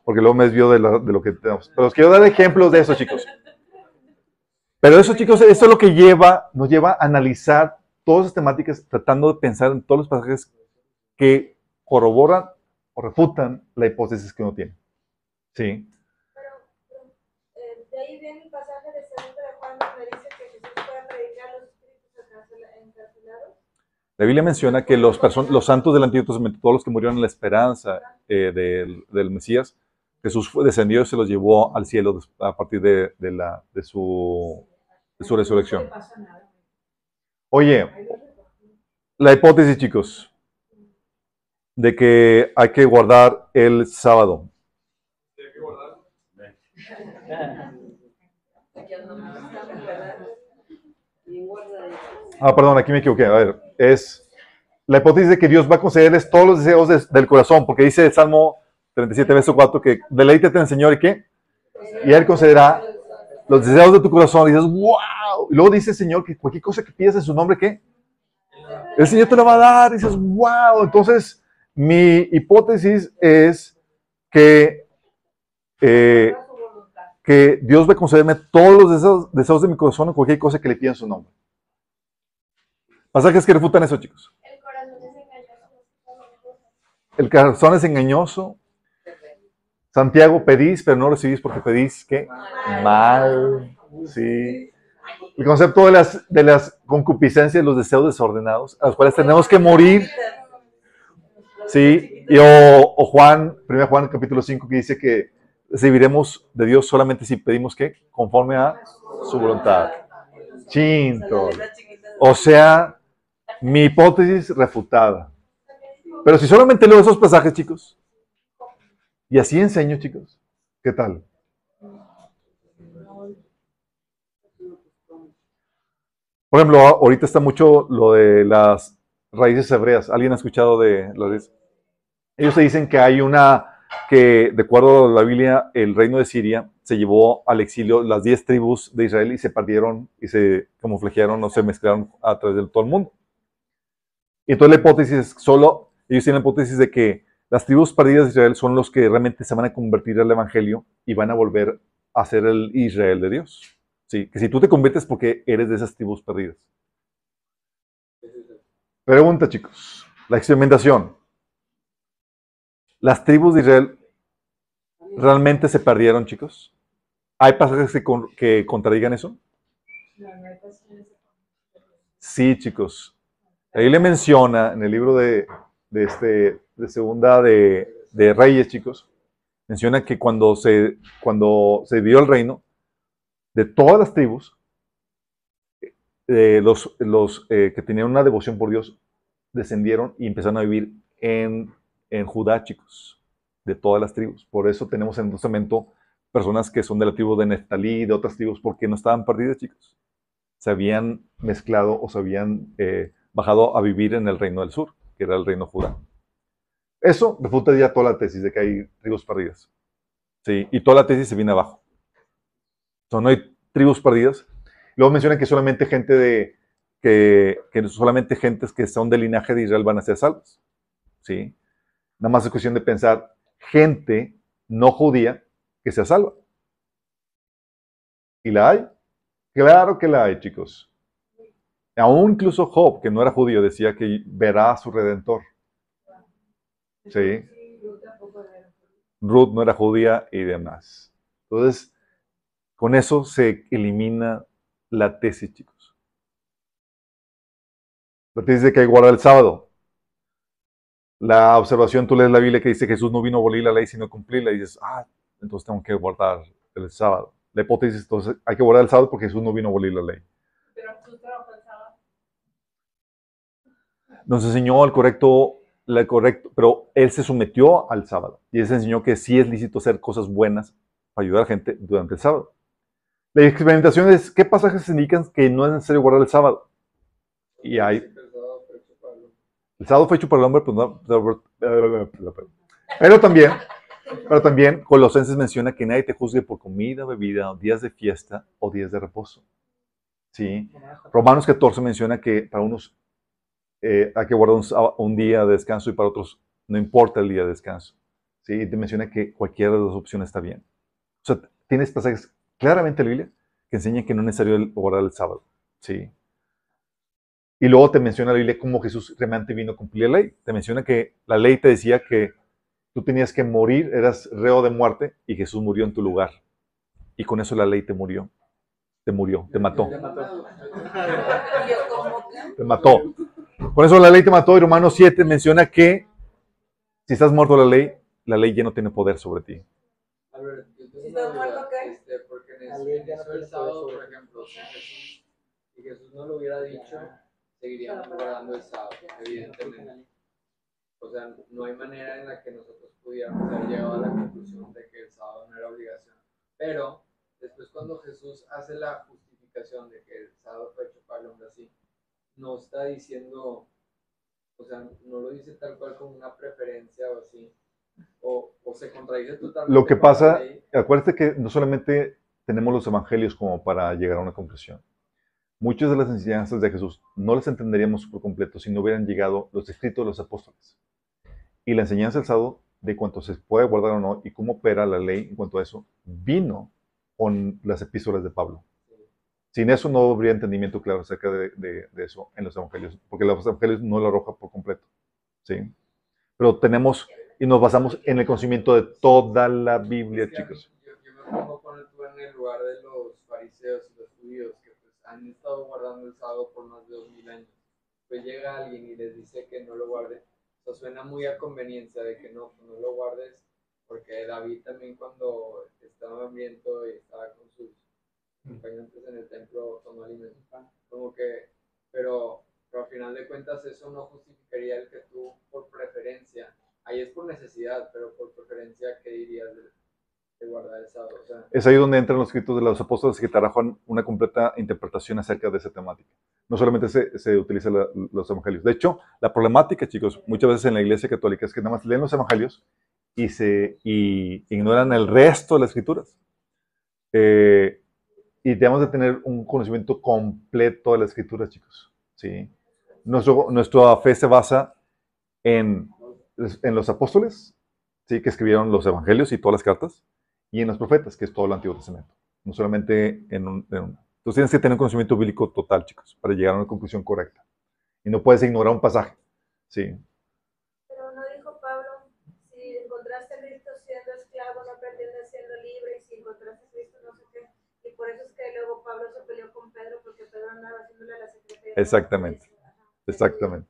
Porque luego me desvío de, la- de lo que tenemos. Pero os quiero dar ejemplos de eso, chicos. Pero eso, chicos, eso es lo que lleva, nos lleva a analizar todas esas temáticas, tratando de pensar en todos los pasajes que corroboran o refutan la hipótesis que uno tiene. Sí. Eh, de ahí viene el pasaje de 2 de Juan donde dice que Jesús puede predicar a los espíritus encarcela- encarcelados. La Biblia menciona que los, santos del Antiguo Testamento, todos los que murieron en la esperanza eh, del, Mesías, Jesús fue, descendió y se los llevó al cielo a partir de su resurrección. Oye, la hipótesis, chicos, de que hay que guardar el sábado. Ah, perdón, aquí me equivoqué. A ver, es la hipótesis de que Dios va a concederles todos los deseos de- del corazón, porque dice el Salmo 37, verso 4, que deleítate en el Señor y qué? Y Él concederá los deseos de tu corazón. Y dices, wow. Y luego dice el Señor que cualquier cosa que pidas en su nombre, ¿qué? El Señor te lo va a dar. Dices, wow. Entonces, mi hipótesis es que, eh, que Dios va a concederme todos los deseos, deseos de mi corazón en cualquier cosa que le pida en su nombre. Pasajes que refutan eso, chicos. El corazón es engañoso. El corazón es engañoso. Santiago, pedís, pero no recibís porque pedís, ¿qué? Mal. Sí. El concepto de las, de las concupiscencias, los deseos desordenados, a los cuales tenemos que morir. Sí. Y, o, o Juan, 1 Juan capítulo 5, que dice que recibiremos de Dios solamente si pedimos, ¿qué? Conforme a su voluntad. Chinto. O sea, mi hipótesis refutada. Pero si solamente leo esos pasajes, chicos, y así enseño, chicos, ¿qué tal? Por ejemplo, ahorita está mucho lo de las raíces hebreas. ¿Alguien ha escuchado de de Ellos se dicen que hay una, que de acuerdo a la Biblia, el reino de Siria se llevó al exilio las 10 tribus de Israel y se perdieron y se camuflajearon o se mezclaron a través de todo el mundo. Y entonces la hipótesis es solo, ellos tienen la hipótesis de que las tribus perdidas de Israel son los que realmente se van a convertir al Evangelio y van a volver a ser el Israel de Dios. Sí, que si tú te conviertes porque eres de esas tribus perdidas. Pregunta, chicos. La experimentación. ¿Las tribus de Israel realmente se perdieron, chicos? ¿Hay pasajes que, con- que contradigan eso? Sí, chicos. Ahí le menciona en el libro de, de este, de segunda de, de Reyes, chicos, menciona que cuando se, cuando se dividió el reino, de todas las tribus, eh, los, los eh, que tenían una devoción por Dios descendieron y empezaron a vivir en, en Judá, chicos, de todas las tribus. Por eso tenemos en el Testamento personas que son de la tribu de Neftalí de otras tribus, porque no estaban perdidas, chicos. Se habían mezclado o se habían eh, bajado a vivir en el reino del sur, que era el reino Judá. Eso refuta ya toda la tesis de que hay tribus perdidas. Sí, y toda la tesis se viene abajo. Sea, no hay tribus perdidas. Luego menciona que solamente gente de, que, que solamente gentes que son del linaje de Israel van a ser salvos. ¿Sí? Nada más es cuestión de pensar gente no judía que sea salva. ¿Y la hay? Claro que la hay, chicos. Aún incluso Job, que no era judío, decía que verá a su redentor. Sí. Ruth no era judía y demás. Entonces, con eso se elimina la tesis, chicos. La tesis de que hay que guardar el sábado. La observación, tú lees la Biblia que dice Jesús no vino a abolir la ley, sino a cumplirla, y dices, ah, entonces tengo que guardar el sábado. La hipótesis, entonces, hay que guardar el sábado porque Jesús no vino a abolir la ley. Pero tú trabajas el sábado. Nos enseñó el correcto, la correcto, pero él se sometió al sábado. Y él se enseñó que sí es lícito hacer cosas buenas para ayudar a la gente durante el sábado. La experimentación es, ¿qué pasajes indican que no es necesario guardar el sábado? Y hay, el sábado fue hecho para el hombre, no, pero también, pero también Colosenses menciona que nadie te juzgue por comida, bebida, días de fiesta o días de reposo. ¿Sí? Romanos 14 menciona que para unos eh, hay que guardar un, día de descanso y para otros no importa el día de descanso. ¿Sí? Y te menciona que cualquiera de las opciones está bien. O sea, tienes pasajes claramente en la Biblia que enseñan que no es necesario el- guardar el sábado. ¿Sí? Y luego te menciona la Biblia cómo Jesús realmente vino a cumplir la ley. Te menciona que la ley te decía que tú tenías que morir, eras reo de muerte y Jesús murió en tu lugar. Y con eso la ley te murió. Te murió, te mató. Te mató. Por eso la ley te mató y Romanos 7 menciona que si estás muerto a la ley, la ley ya no tiene poder sobre ti. A ver, yo tengo ¿Y una todo muerto qué? este, porque en ley en eso el sábado, por ejemplo, si Jesús, si Jesús no lo hubiera dicho, seguiríamos guardando el sábado, evidentemente. O sea, no hay manera en la que nosotros pudiéramos haber llegado a la conclusión de que el sábado no era obligación. Pero después cuando Jesús hace la justificación de que el sábado fue hecho para el hombre así, no está diciendo, o sea, no lo dice tal cual como una preferencia o así, o, o se contradice totalmente. Lo que pasa, acuérdate que no solamente tenemos los evangelios como para llegar a una conclusión. Muchas de las enseñanzas de Jesús no las entenderíamos por completo si no hubieran llegado los escritos de los apóstoles. Y la enseñanza del sábado, de cuánto se puede guardar o no y cómo opera la ley en cuanto a eso, vino con las epístolas de Pablo. Sin eso no habría entendimiento claro acerca de, de- de eso en los evangelios, porque los evangelios no lo arroja por completo. ¿sí? Pero tenemos y nos basamos en el conocimiento de toda la Biblia, chicos. Yo, yo me pongo en el lugar de los fariseos y los judíos que pues han estado guardando el sábado por más de dos mil años. Pues llega alguien y les dice que no lo guarden. Eso suena muy a conveniencia de que no, no lo guardes, porque David también cuando estaba hambriento y estaba con sus acompañantes en el templo tomó alimento. Como que, pero, pero al final de cuentas eso no justificaría el que tú por preferencia, ahí es por necesidad, pero por preferencia, ¿qué dirías de, de guardar el sábado? O sea, Es ahí donde entran los escritos de los apóstoles que trabajan una completa interpretación acerca de esa temática. No solamente se, se utilizan la- los evangelios. De hecho, la problemática, chicos, muchas veces en la iglesia católica es que nada más leen los evangelios y, se, y ignoran el resto de las escrituras. Eh, y debemos de tener un conocimiento completo de las escrituras, chicos. ¿sí? Nuestro, nuestra fe se basa en, en los apóstoles, ¿sí? que escribieron los evangelios y todas las cartas, y en los profetas, que es todo el Antiguo Testamento. No solamente en un... en un- Entonces tienes que tener un conocimiento bíblico total, chicos, para llegar a una conclusión correcta. Y no puedes ignorar un pasaje. Sí. Pero no dijo Pablo, si encontraste a Cristo siendo esclavo, no pretendes siendo libre, y si encontraste a Cristo no sé qué. Y por eso es que luego Pablo se peleó con Andaba haciéndole la. Exactamente. Exactamente.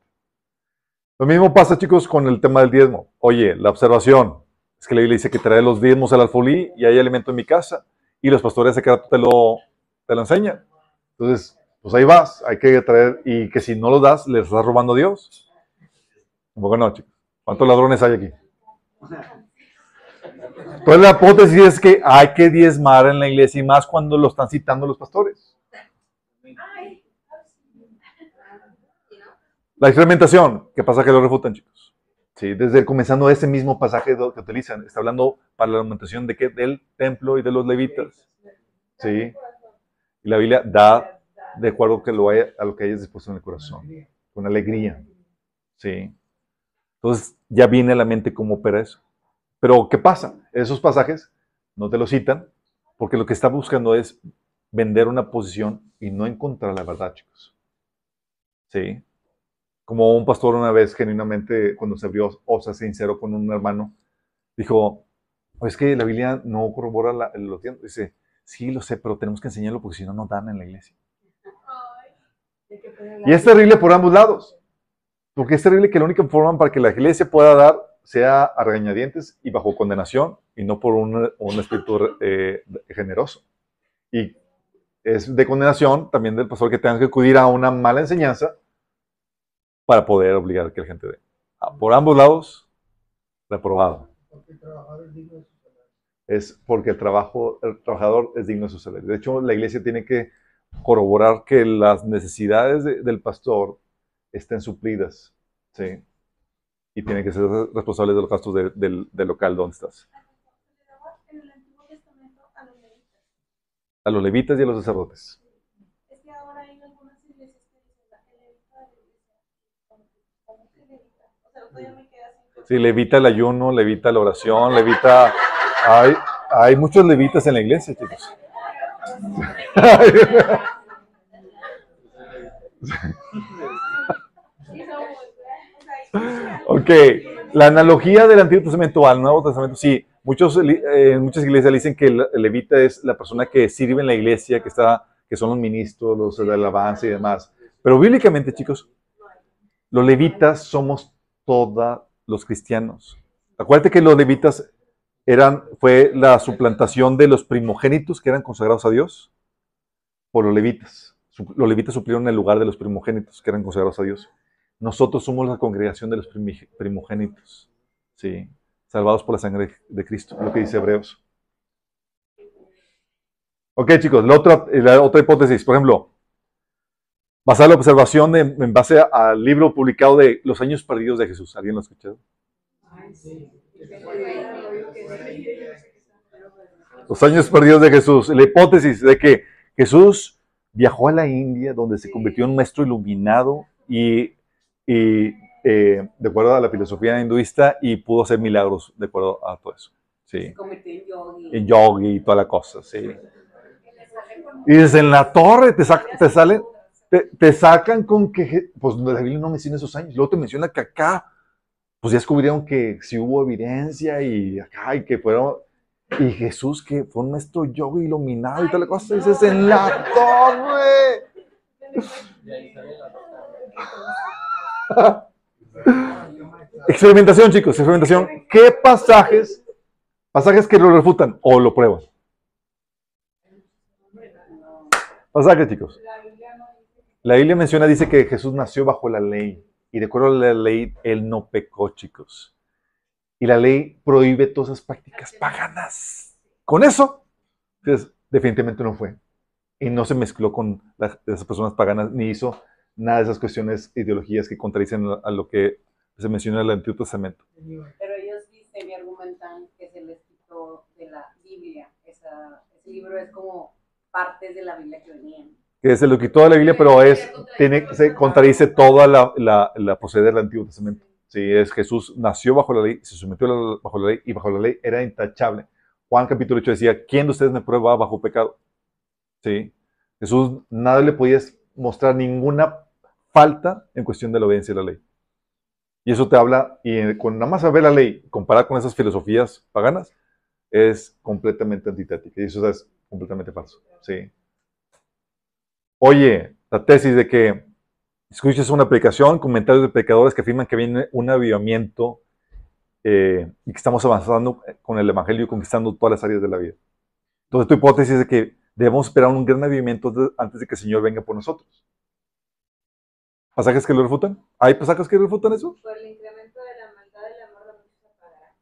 Lo mismo pasa, chicos, con el tema del diezmo. Oye, la observación. Es que la Biblia dice que trae los diezmos al alfolí y hay alimento en mi casa. Y los pastores de te lo, te lo enseñan. Entonces, pues ahí vas. Hay que traer. Y que si no lo das, le estás robando a Dios. Un poco no, chicos. ¿Cuántos ladrones hay aquí? Entonces la hipótesis es que hay que diezmar en la iglesia y más cuando lo están citando los pastores. La experimentación, ¿qué pasa que lo refutan, chicos? Sí, desde comenzando ese mismo pasaje que utilizan, está hablando para la argumentación de que del templo y de los levitas. Sí. Y la Biblia da de acuerdo que lo haya- a lo que hayas dispuesto en el corazón, con alegría. Sí. Entonces ya viene a la mente cómo opera eso. Pero ¿qué pasa? Esos pasajes no te lo citan porque lo que está buscando es vender una posición y no encontrar la verdad, chicos. Sí. Como un pastor una vez, genuinamente, cuando se abrió o sea, sincero con un hermano, dijo, "Oh, es que la Biblia no corrobora la- los tiempos. Dice, sí, lo sé, pero tenemos que enseñarlo porque si no, no dan en la iglesia. Y es terrible por ambos lados. Porque es terrible que la única forma para que la iglesia pueda dar sea a regañadientes y bajo condenación y no por un, un espíritu eh, generoso. Y es de condenación también del pastor que tenga que acudir a una mala enseñanza para poder obligar que la gente dé. Ah, Por ambos lados, reprobado. Es porque el, trabajo, el trabajador es digno de su salario. De hecho, la iglesia tiene que corroborar que las necesidades de- del pastor estén suplidas. ¿sí? Y tiene que ser responsable de los gastos de- del, del local donde estás. El. A los levitas y a los sacerdotes. Es que ahora hay algunas iglesias que dicen la el levita de la iglesia. ¿Cómo que- cómo que levita? O sea, todavía me queda sin Sí, levita el ayuno, levita la oración, levita... Hay, hay muchos levitas en la iglesia, chicos. <laughs> ok, la analogía del Antiguo Testamento al Nuevo Testamento, sí, muchos, eh, muchas iglesias dicen que el el levita es la persona que sirve en la iglesia, que, está, que son los ministros, los de alabanza y demás. Pero bíblicamente, chicos, los levitas somos todos los cristianos. Acuérdate que los levitas eran, fue la suplantación de los primogénitos que eran consagrados a Dios por los levitas. Los levitas suplieron el lugar de los primogénitos que eran consagrados a Dios. Nosotros somos la congregación de los primogénitos, ¿sí? salvados por la sangre de Cristo, lo que dice Hebreos. Ok, chicos, la otra, la otra hipótesis, por ejemplo, basada en la observación de- en base al libro publicado de Los años perdidos de Jesús. ¿Alguien lo ha escuchado? Los años perdidos de Jesús. La hipótesis de que Jesús viajó a la India, donde se convirtió en un maestro iluminado y, y, eh, de acuerdo a la filosofía hinduista y pudo hacer milagros de acuerdo a todo eso. Sí. Se convirtió en yogi. En yogi y toda la cosa, sí. Y desde en la torre te, te salen, te, sacan con que, pues la Biblia no menciona esos años. Luego te menciona que acá, pues ya descubrieron que sí hubo evidencia y acá, y que fueron, y Jesús que fue un maestro yogi iluminado y toda la cosa. Dices, en la torre. Experimentación, chicos, experimentación. ¿Qué pasajes, pasajes que lo refutan o lo prueban? Pasajes, chicos. La Biblia menciona, dice que Jesús nació bajo la ley. Y de acuerdo a la ley, él no pecó, chicos. Y la ley prohíbe todas esas prácticas paganas. Con eso, pues, definitivamente no fue. Y no se mezcló con las- esas personas paganas, ni hizo nada de esas cuestiones, ideologías que contradicen a lo que se menciona en el Antiguo Testamento. Pero ellos dicen y argumentan que se les quitó de la Biblia. Esa, ese libro es como partes de la Biblia que venían. Que se lo quitó de la Biblia, pero es, tiene, se contradice toda la, la, la proceder del Antiguo Testamento. Sí, es Jesús nació bajo la ley, se sometió la- bajo la ley y bajo la ley era intachable. Juan capítulo 8 decía, ¿quién de ustedes me prueba bajo pecado? Sí. Jesús nada le podía mostrar ninguna falta en cuestión de la obediencia a la ley. Y eso te habla, y con nada más saber la ley, comparada con esas filosofías paganas, es completamente antitética. Y eso es completamente falso. Sí. Oye, la tesis de que escuches una predicación, comentarios de pecadores que afirman que viene un avivamiento eh, y que estamos avanzando con el Evangelio y conquistando todas las áreas de la vida. Entonces, tu hipótesis es de que debemos esperar un gran avivamiento antes de que el Señor venga por nosotros. ¿Pasajes que lo refutan? ¿Hay pasajes que refutan eso? Por el incremento de la maldad y el amor de muchos apagará.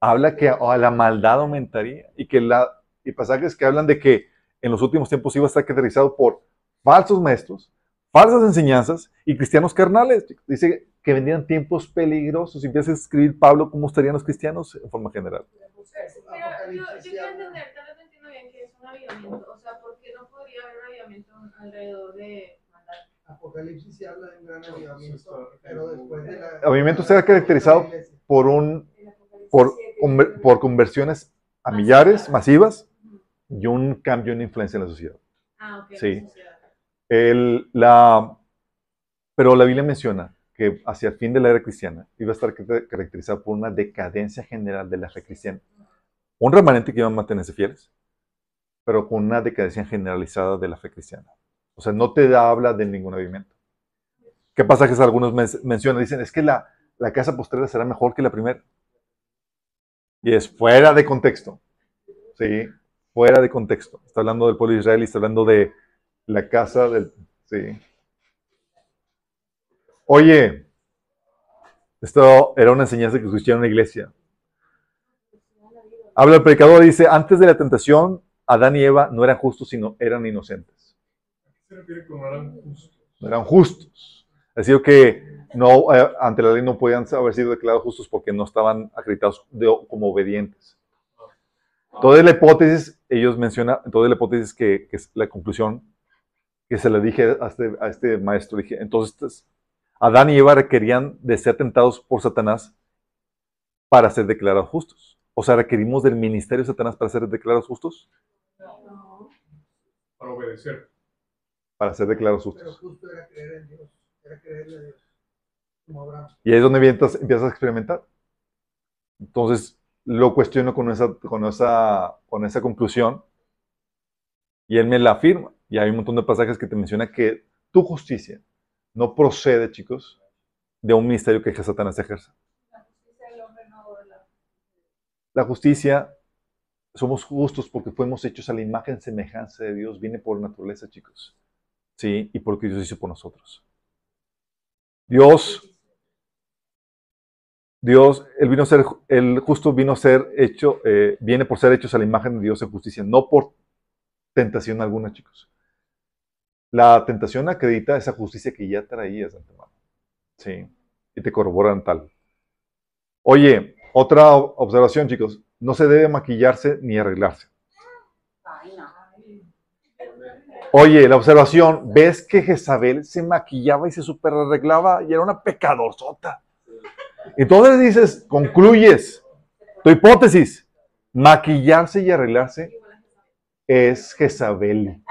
Habla que oh, la maldad aumentaría y que la y pasajes que hablan de que en los últimos tiempos iba a estar caracterizado por falsos maestros, falsas enseñanzas y cristianos carnales. Dice que vendrían tiempos peligrosos. Y empieza a escribir Pablo cómo estarían los cristianos en forma general. Pero yo, yo quiero entender, tal vez no entiendo bien qué es un avivamiento. O sea, ¿por qué no podría haber un avivamiento alrededor de maldad? Apocalipsis se habla de un gran avivamiento, pero después de la... Avivamiento será caracterizado Por un por, por conversiones a millares masivas y un cambio en influencia en la sociedad. Ah, ok. Sí. Pero la Biblia menciona que hacia el fin de la era cristiana iba a estar car- caracterizada por una decadencia general de la fe cristiana. Un remanente que iba a mantenerse fieles, pero con una decadencia generalizada de la fe cristiana. O sea, no te da, habla de ningún avivamiento. ¿Qué pasajes algunos men- mencionan? Dicen, es que la, la casa postrera será mejor que la primera. Y es fuera de contexto. Sí, fuera de contexto. Está hablando del pueblo de Israel y está hablando de la casa del... Sí. Oye, esto era una enseñanza que escuché en una iglesia. Habla el predicador y dice, antes de la tentación, Adán y Eva no eran justos, sino eran inocentes. se refiere con eran justos? No eran justos. Decir, que no, eh, ante la ley no podían haber sido declarados justos porque no estaban acreditados de- como obedientes. Toda la hipótesis, ellos mencionan, toda la hipótesis que, que es la conclusión que se le dije a este, a este maestro, dije, entonces Adán y Eva requerían de ser tentados por Satanás para ser declarados justos. O sea, requerimos del ministerio de Satanás para ser declarados justos, Para obedecer. para ser declarados Pero justos. justo era creer en Dios, era creerle a Dios, como Abraham. Y ahí es donde empiezas, empiezas a experimentar. Entonces, lo cuestiono con esa, con, esa, con esa conclusión y él me la afirma. Y hay un montón de pasajes que te menciona que tu justicia no procede, chicos, de un ministerio que Satanás ejerce. La justicia somos justos porque fuimos hechos a la imagen semejanza de Dios, viene por naturaleza, chicos. Sí, y porque Dios hizo por nosotros. Dios, Dios, vino a ser, el justo vino a ser hecho, eh, viene por ser hechos a la imagen de Dios en justicia, no por tentación alguna, chicos. La tentación acredita esa justicia que ya traías de antemano. Sí. Y te corroboran tal. Oye, otra observación, chicos. No se debe maquillarse ni arreglarse. Oye, la observación, ves que Jezabel se maquillaba y se super arreglaba y era una pecadorzota. Entonces dices, concluyes, tu hipótesis, maquillarse y arreglarse es Jezabel.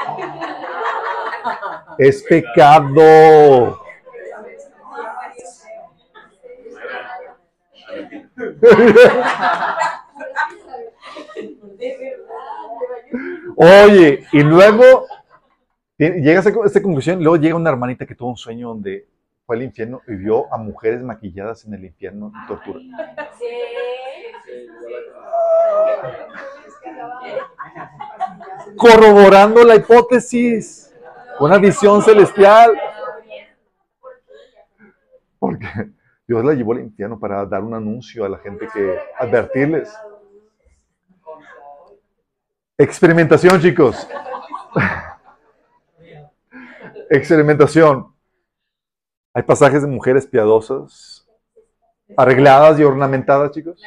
Es pecado. Oye, y luego llegas a esta conclusión, luego llega una hermanita que tuvo un sueño donde fue al infierno y vio a mujeres maquilladas en el infierno en tortura. Sí, Corroborando la hipótesis, una visión celestial. Porque Dios la llevó al infierno para dar un anuncio a la gente que advertirles. Experimentación, chicos. Experimentación. Hay pasajes de mujeres piadosas, arregladas y ornamentadas, chicos.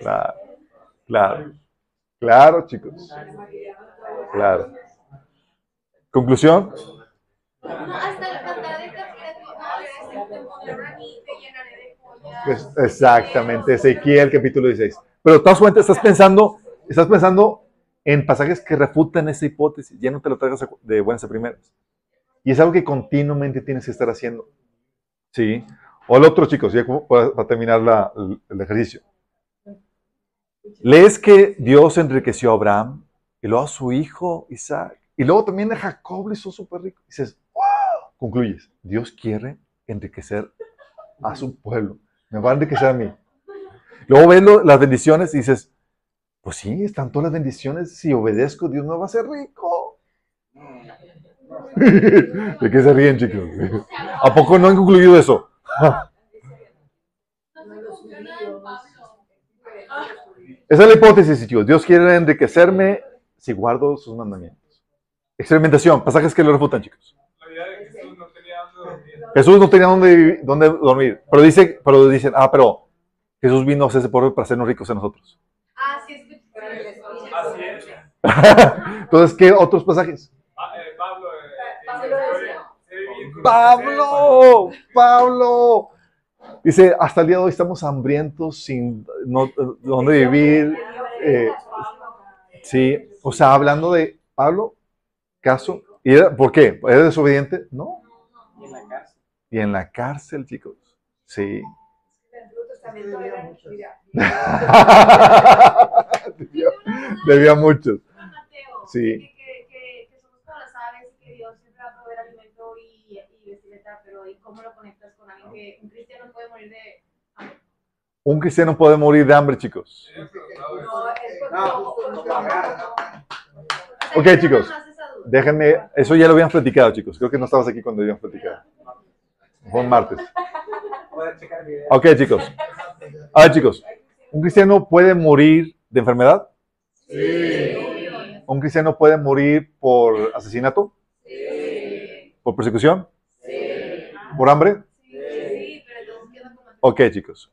Claro, claro, claro, chicos. Claro. Conclusión. Pues, exactamente, Ezequiel capítulo 16. Pero te das cuenta, estás pensando, estás pensando en pasajes que refutan esa hipótesis. Ya no te lo traigas de buenas a primeras. Y es algo que continuamente tienes que estar haciendo. ¿Sí? O el otro, chicos, ya para, terminar la- el ejercicio. Lees que Dios enriqueció a Abraham y luego a su hijo Isaac. Y luego también a Jacob le hizo súper rico. Dices, wow. Concluyes, Dios quiere enriquecer a su pueblo. Me va a enriquecer a mí. Luego ves las bendiciones y dices, pues sí, están todas las bendiciones. Si obedezco, Dios me va a hacer rico. <laughs> ¿De qué se ríen, chicos? <laughs> ¿A poco no han concluido eso? No. <laughs> Esa es la hipótesis, chicos. Dios quiere enriquecerme si guardo sus mandamientos. Experimentación, pasajes que lo refutan, chicos. La de Jesús no tenía dónde dormir. Jesús no tenía dónde, dormir. Pero, dice, pero dicen, ah, pero Jesús vino a hacerse pobre para hacernos ricos a nosotros. Ah, sí, es. Así es. <laughs> Entonces, ¿qué otros pasajes? Ah, eh, Pablo. eh, Pablo dice, decía. "Sé vivir con Pablo. Dice, hasta el día de hoy estamos hambrientos sin no, dónde vivir. eh, sí, o sea, hablando de Pablo, caso. ¿Y era- ¿Por qué? ¿Era desobediente? No. Y en la cárcel. Y en la cárcel, chicos. Sí. debía, <laughs> debía <laughs> muchos. Sí. Que, que, que, que somos como las aves y que Dios siempre va a proveer alimento y, y vestimenta, pero ¿y cómo lo conectas con alguien que un cristiano puede morir de hambre? Un cristiano puede morir de hambre, chicos. Ok, chicos. Déjenme, eso ya lo habían platicado, chicos. Creo que no estabas aquí cuando habían platicado. Fue un martes. Ok, chicos. A ver, chicos. ¿Un cristiano puede morir de enfermedad? Sí. ¿Un cristiano puede morir por asesinato? Sí. ¿Por persecución? Sí. ¿Por hambre? Sí. Ok, chicos.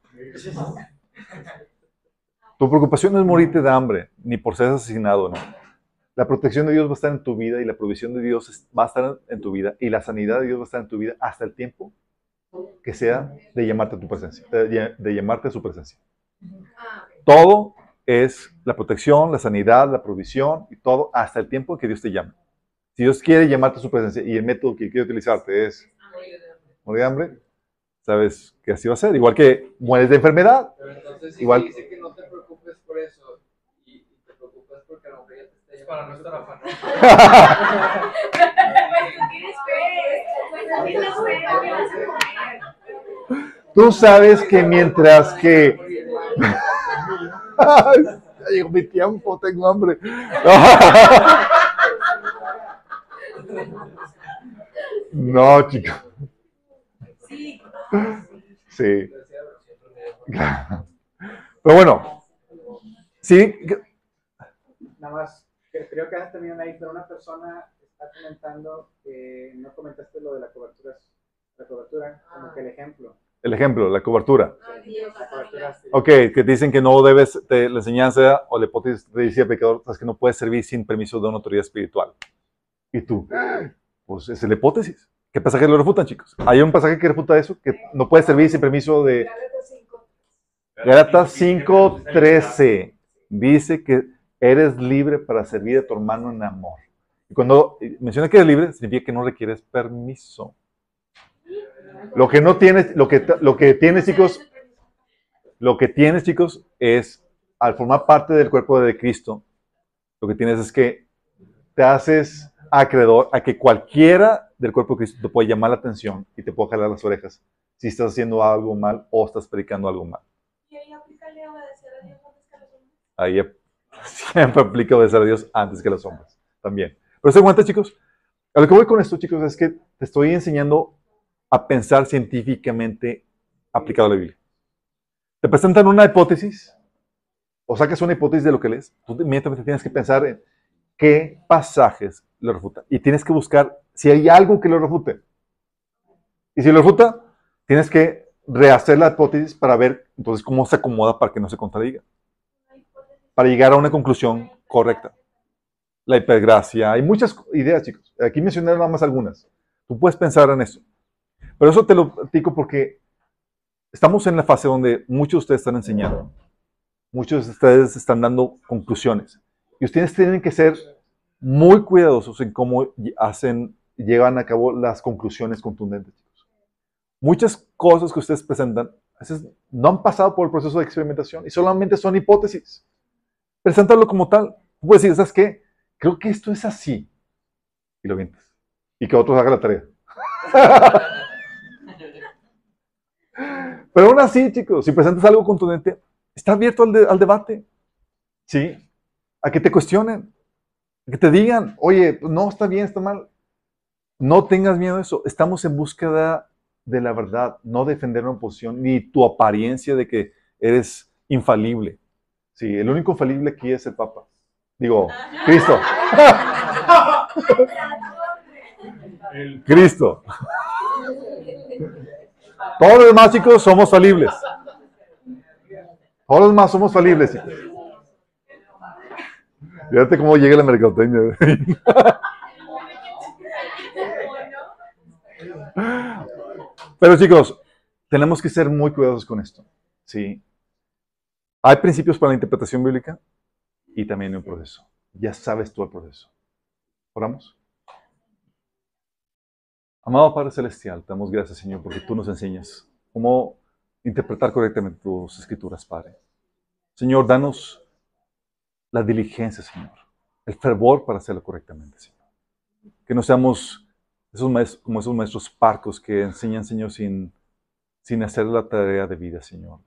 Tu preocupación no es morirte de hambre, ni por ser asesinado, no. La protección de Dios va a estar en tu vida y la provisión de Dios va a estar en tu vida y la sanidad de Dios va a estar en tu vida hasta el tiempo que sea de llamarte a tu presencia, de, llamarte a su presencia. Todo es la protección, la sanidad, la provisión y todo hasta el tiempo que Dios te llame. Si Dios quiere llamarte a su presencia y el método que quiere utilizarte es morir de hambre, sabes que así va a ser. Igual que mueres de enfermedad. Pero entonces Igual- dice que no te preocupes por eso y, y te preocupas porque a lo mejor ya te está es para no estar afanado. Tú sabes que mientras que... <laughs> Ay, ya llegó mi tiempo, tengo hambre. <laughs> No, chicos. Sí. Sí. Pero bueno, sí, Nada más creo que has terminado ahí, pero una persona está comentando, que no comentaste lo de la cobertura, la cobertura, como que el ejemplo. El ejemplo, la cobertura. La cobertura sí. Ok, que dicen que no debes, te- la enseñanza o la hipótesis te dice pecador, es que no puedes servir sin permiso de una autoridad espiritual. Y tú, pues es la hipótesis. ¿Qué pasaje lo refutan, chicos? Hay un pasaje que refuta eso, que no puedes servir sin permiso de... Gálatas 5. Gálatas 5.13 dice que eres libre para servir a tu hermano en amor. Y cuando menciona que eres libre, significa que no requieres permiso. Lo que no tienes, lo que, lo que tienes, chicos, lo que tienes, chicos, es al formar parte del cuerpo de Cristo, lo que tienes es que te haces acreedor a que cualquiera del cuerpo de Cristo te puede llamar la atención y te puede jalar las orejas si estás haciendo algo mal o estás predicando algo mal. Y ahí aplícale obedecer a Dios. Ahí siempre aplica obedecer a Dios antes que a los hombres. También. Pero se cuenta, chicos. A lo que voy con esto, chicos, es que te estoy enseñando a pensar científicamente aplicado a la Biblia. Te presentan una hipótesis o sacas una hipótesis de lo que lees. Tú inmediatamente tienes que pensar en qué pasajes lo refutan. Y tienes que buscar si hay algo que lo refute. Y si lo refuta, tienes que rehacer la hipótesis para ver entonces cómo se acomoda para que no se contradiga para llegar a una conclusión correcta. La hipergracia, hay muchas ideas, chicos. Aquí mencioné nada más algunas. Tú puedes pensar en eso. Pero eso te lo platico porque estamos en la fase donde muchos de ustedes están enseñando. Muchos de ustedes están dando conclusiones. Y ustedes tienen que ser muy cuidadosos en cómo hacen, llevan a cabo las conclusiones contundentes. Muchas cosas que ustedes presentan no han pasado por el proceso de experimentación y solamente son hipótesis preséntalo como tal. Tú puedes decir, ¿sabes qué? Creo que esto es así. Y lo vienes. Y que otros hagan la tarea. Pero aún así, chicos, si presentas algo contundente, está abierto al, de- al debate. ¿Sí? A que te cuestionen. A que te digan, oye, no, está bien, está mal. No tengas miedo de eso. Estamos en búsqueda de la verdad, no defender una posición ni tu apariencia de que eres infalible. Sí, el único infalible aquí es el Papa. Digo, Cristo. Cristo. Todos los demás chicos somos falibles. Todos los demás somos falibles. Fíjate cómo llega la mercadotecnia. Pero chicos, tenemos que ser muy cuidadosos con esto. Sí. Hay principios para la interpretación bíblica y también hay un proceso. Ya sabes tú el proceso. Oramos. Amado Padre Celestial, te damos gracias, Señor, porque tú nos enseñas cómo interpretar correctamente tus escrituras, Padre. Señor, danos la diligencia, Señor, el fervor para hacerlo correctamente, Señor. Que no seamos esos maestros, como esos maestros parcos que enseñan, Señor, sin, sin hacer la tarea de vida, Señor.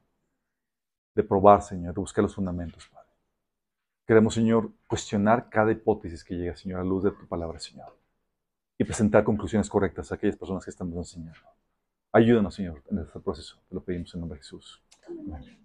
De probar, Señor, de buscar los fundamentos, Padre. Queremos, Señor, cuestionar cada hipótesis que llega, Señor, a luz de tu palabra, Señor. Y presentar conclusiones correctas a aquellas personas que están enseñando. Ayúdanos, Señor, en este proceso. Te lo pedimos en nombre de Jesús. Amén.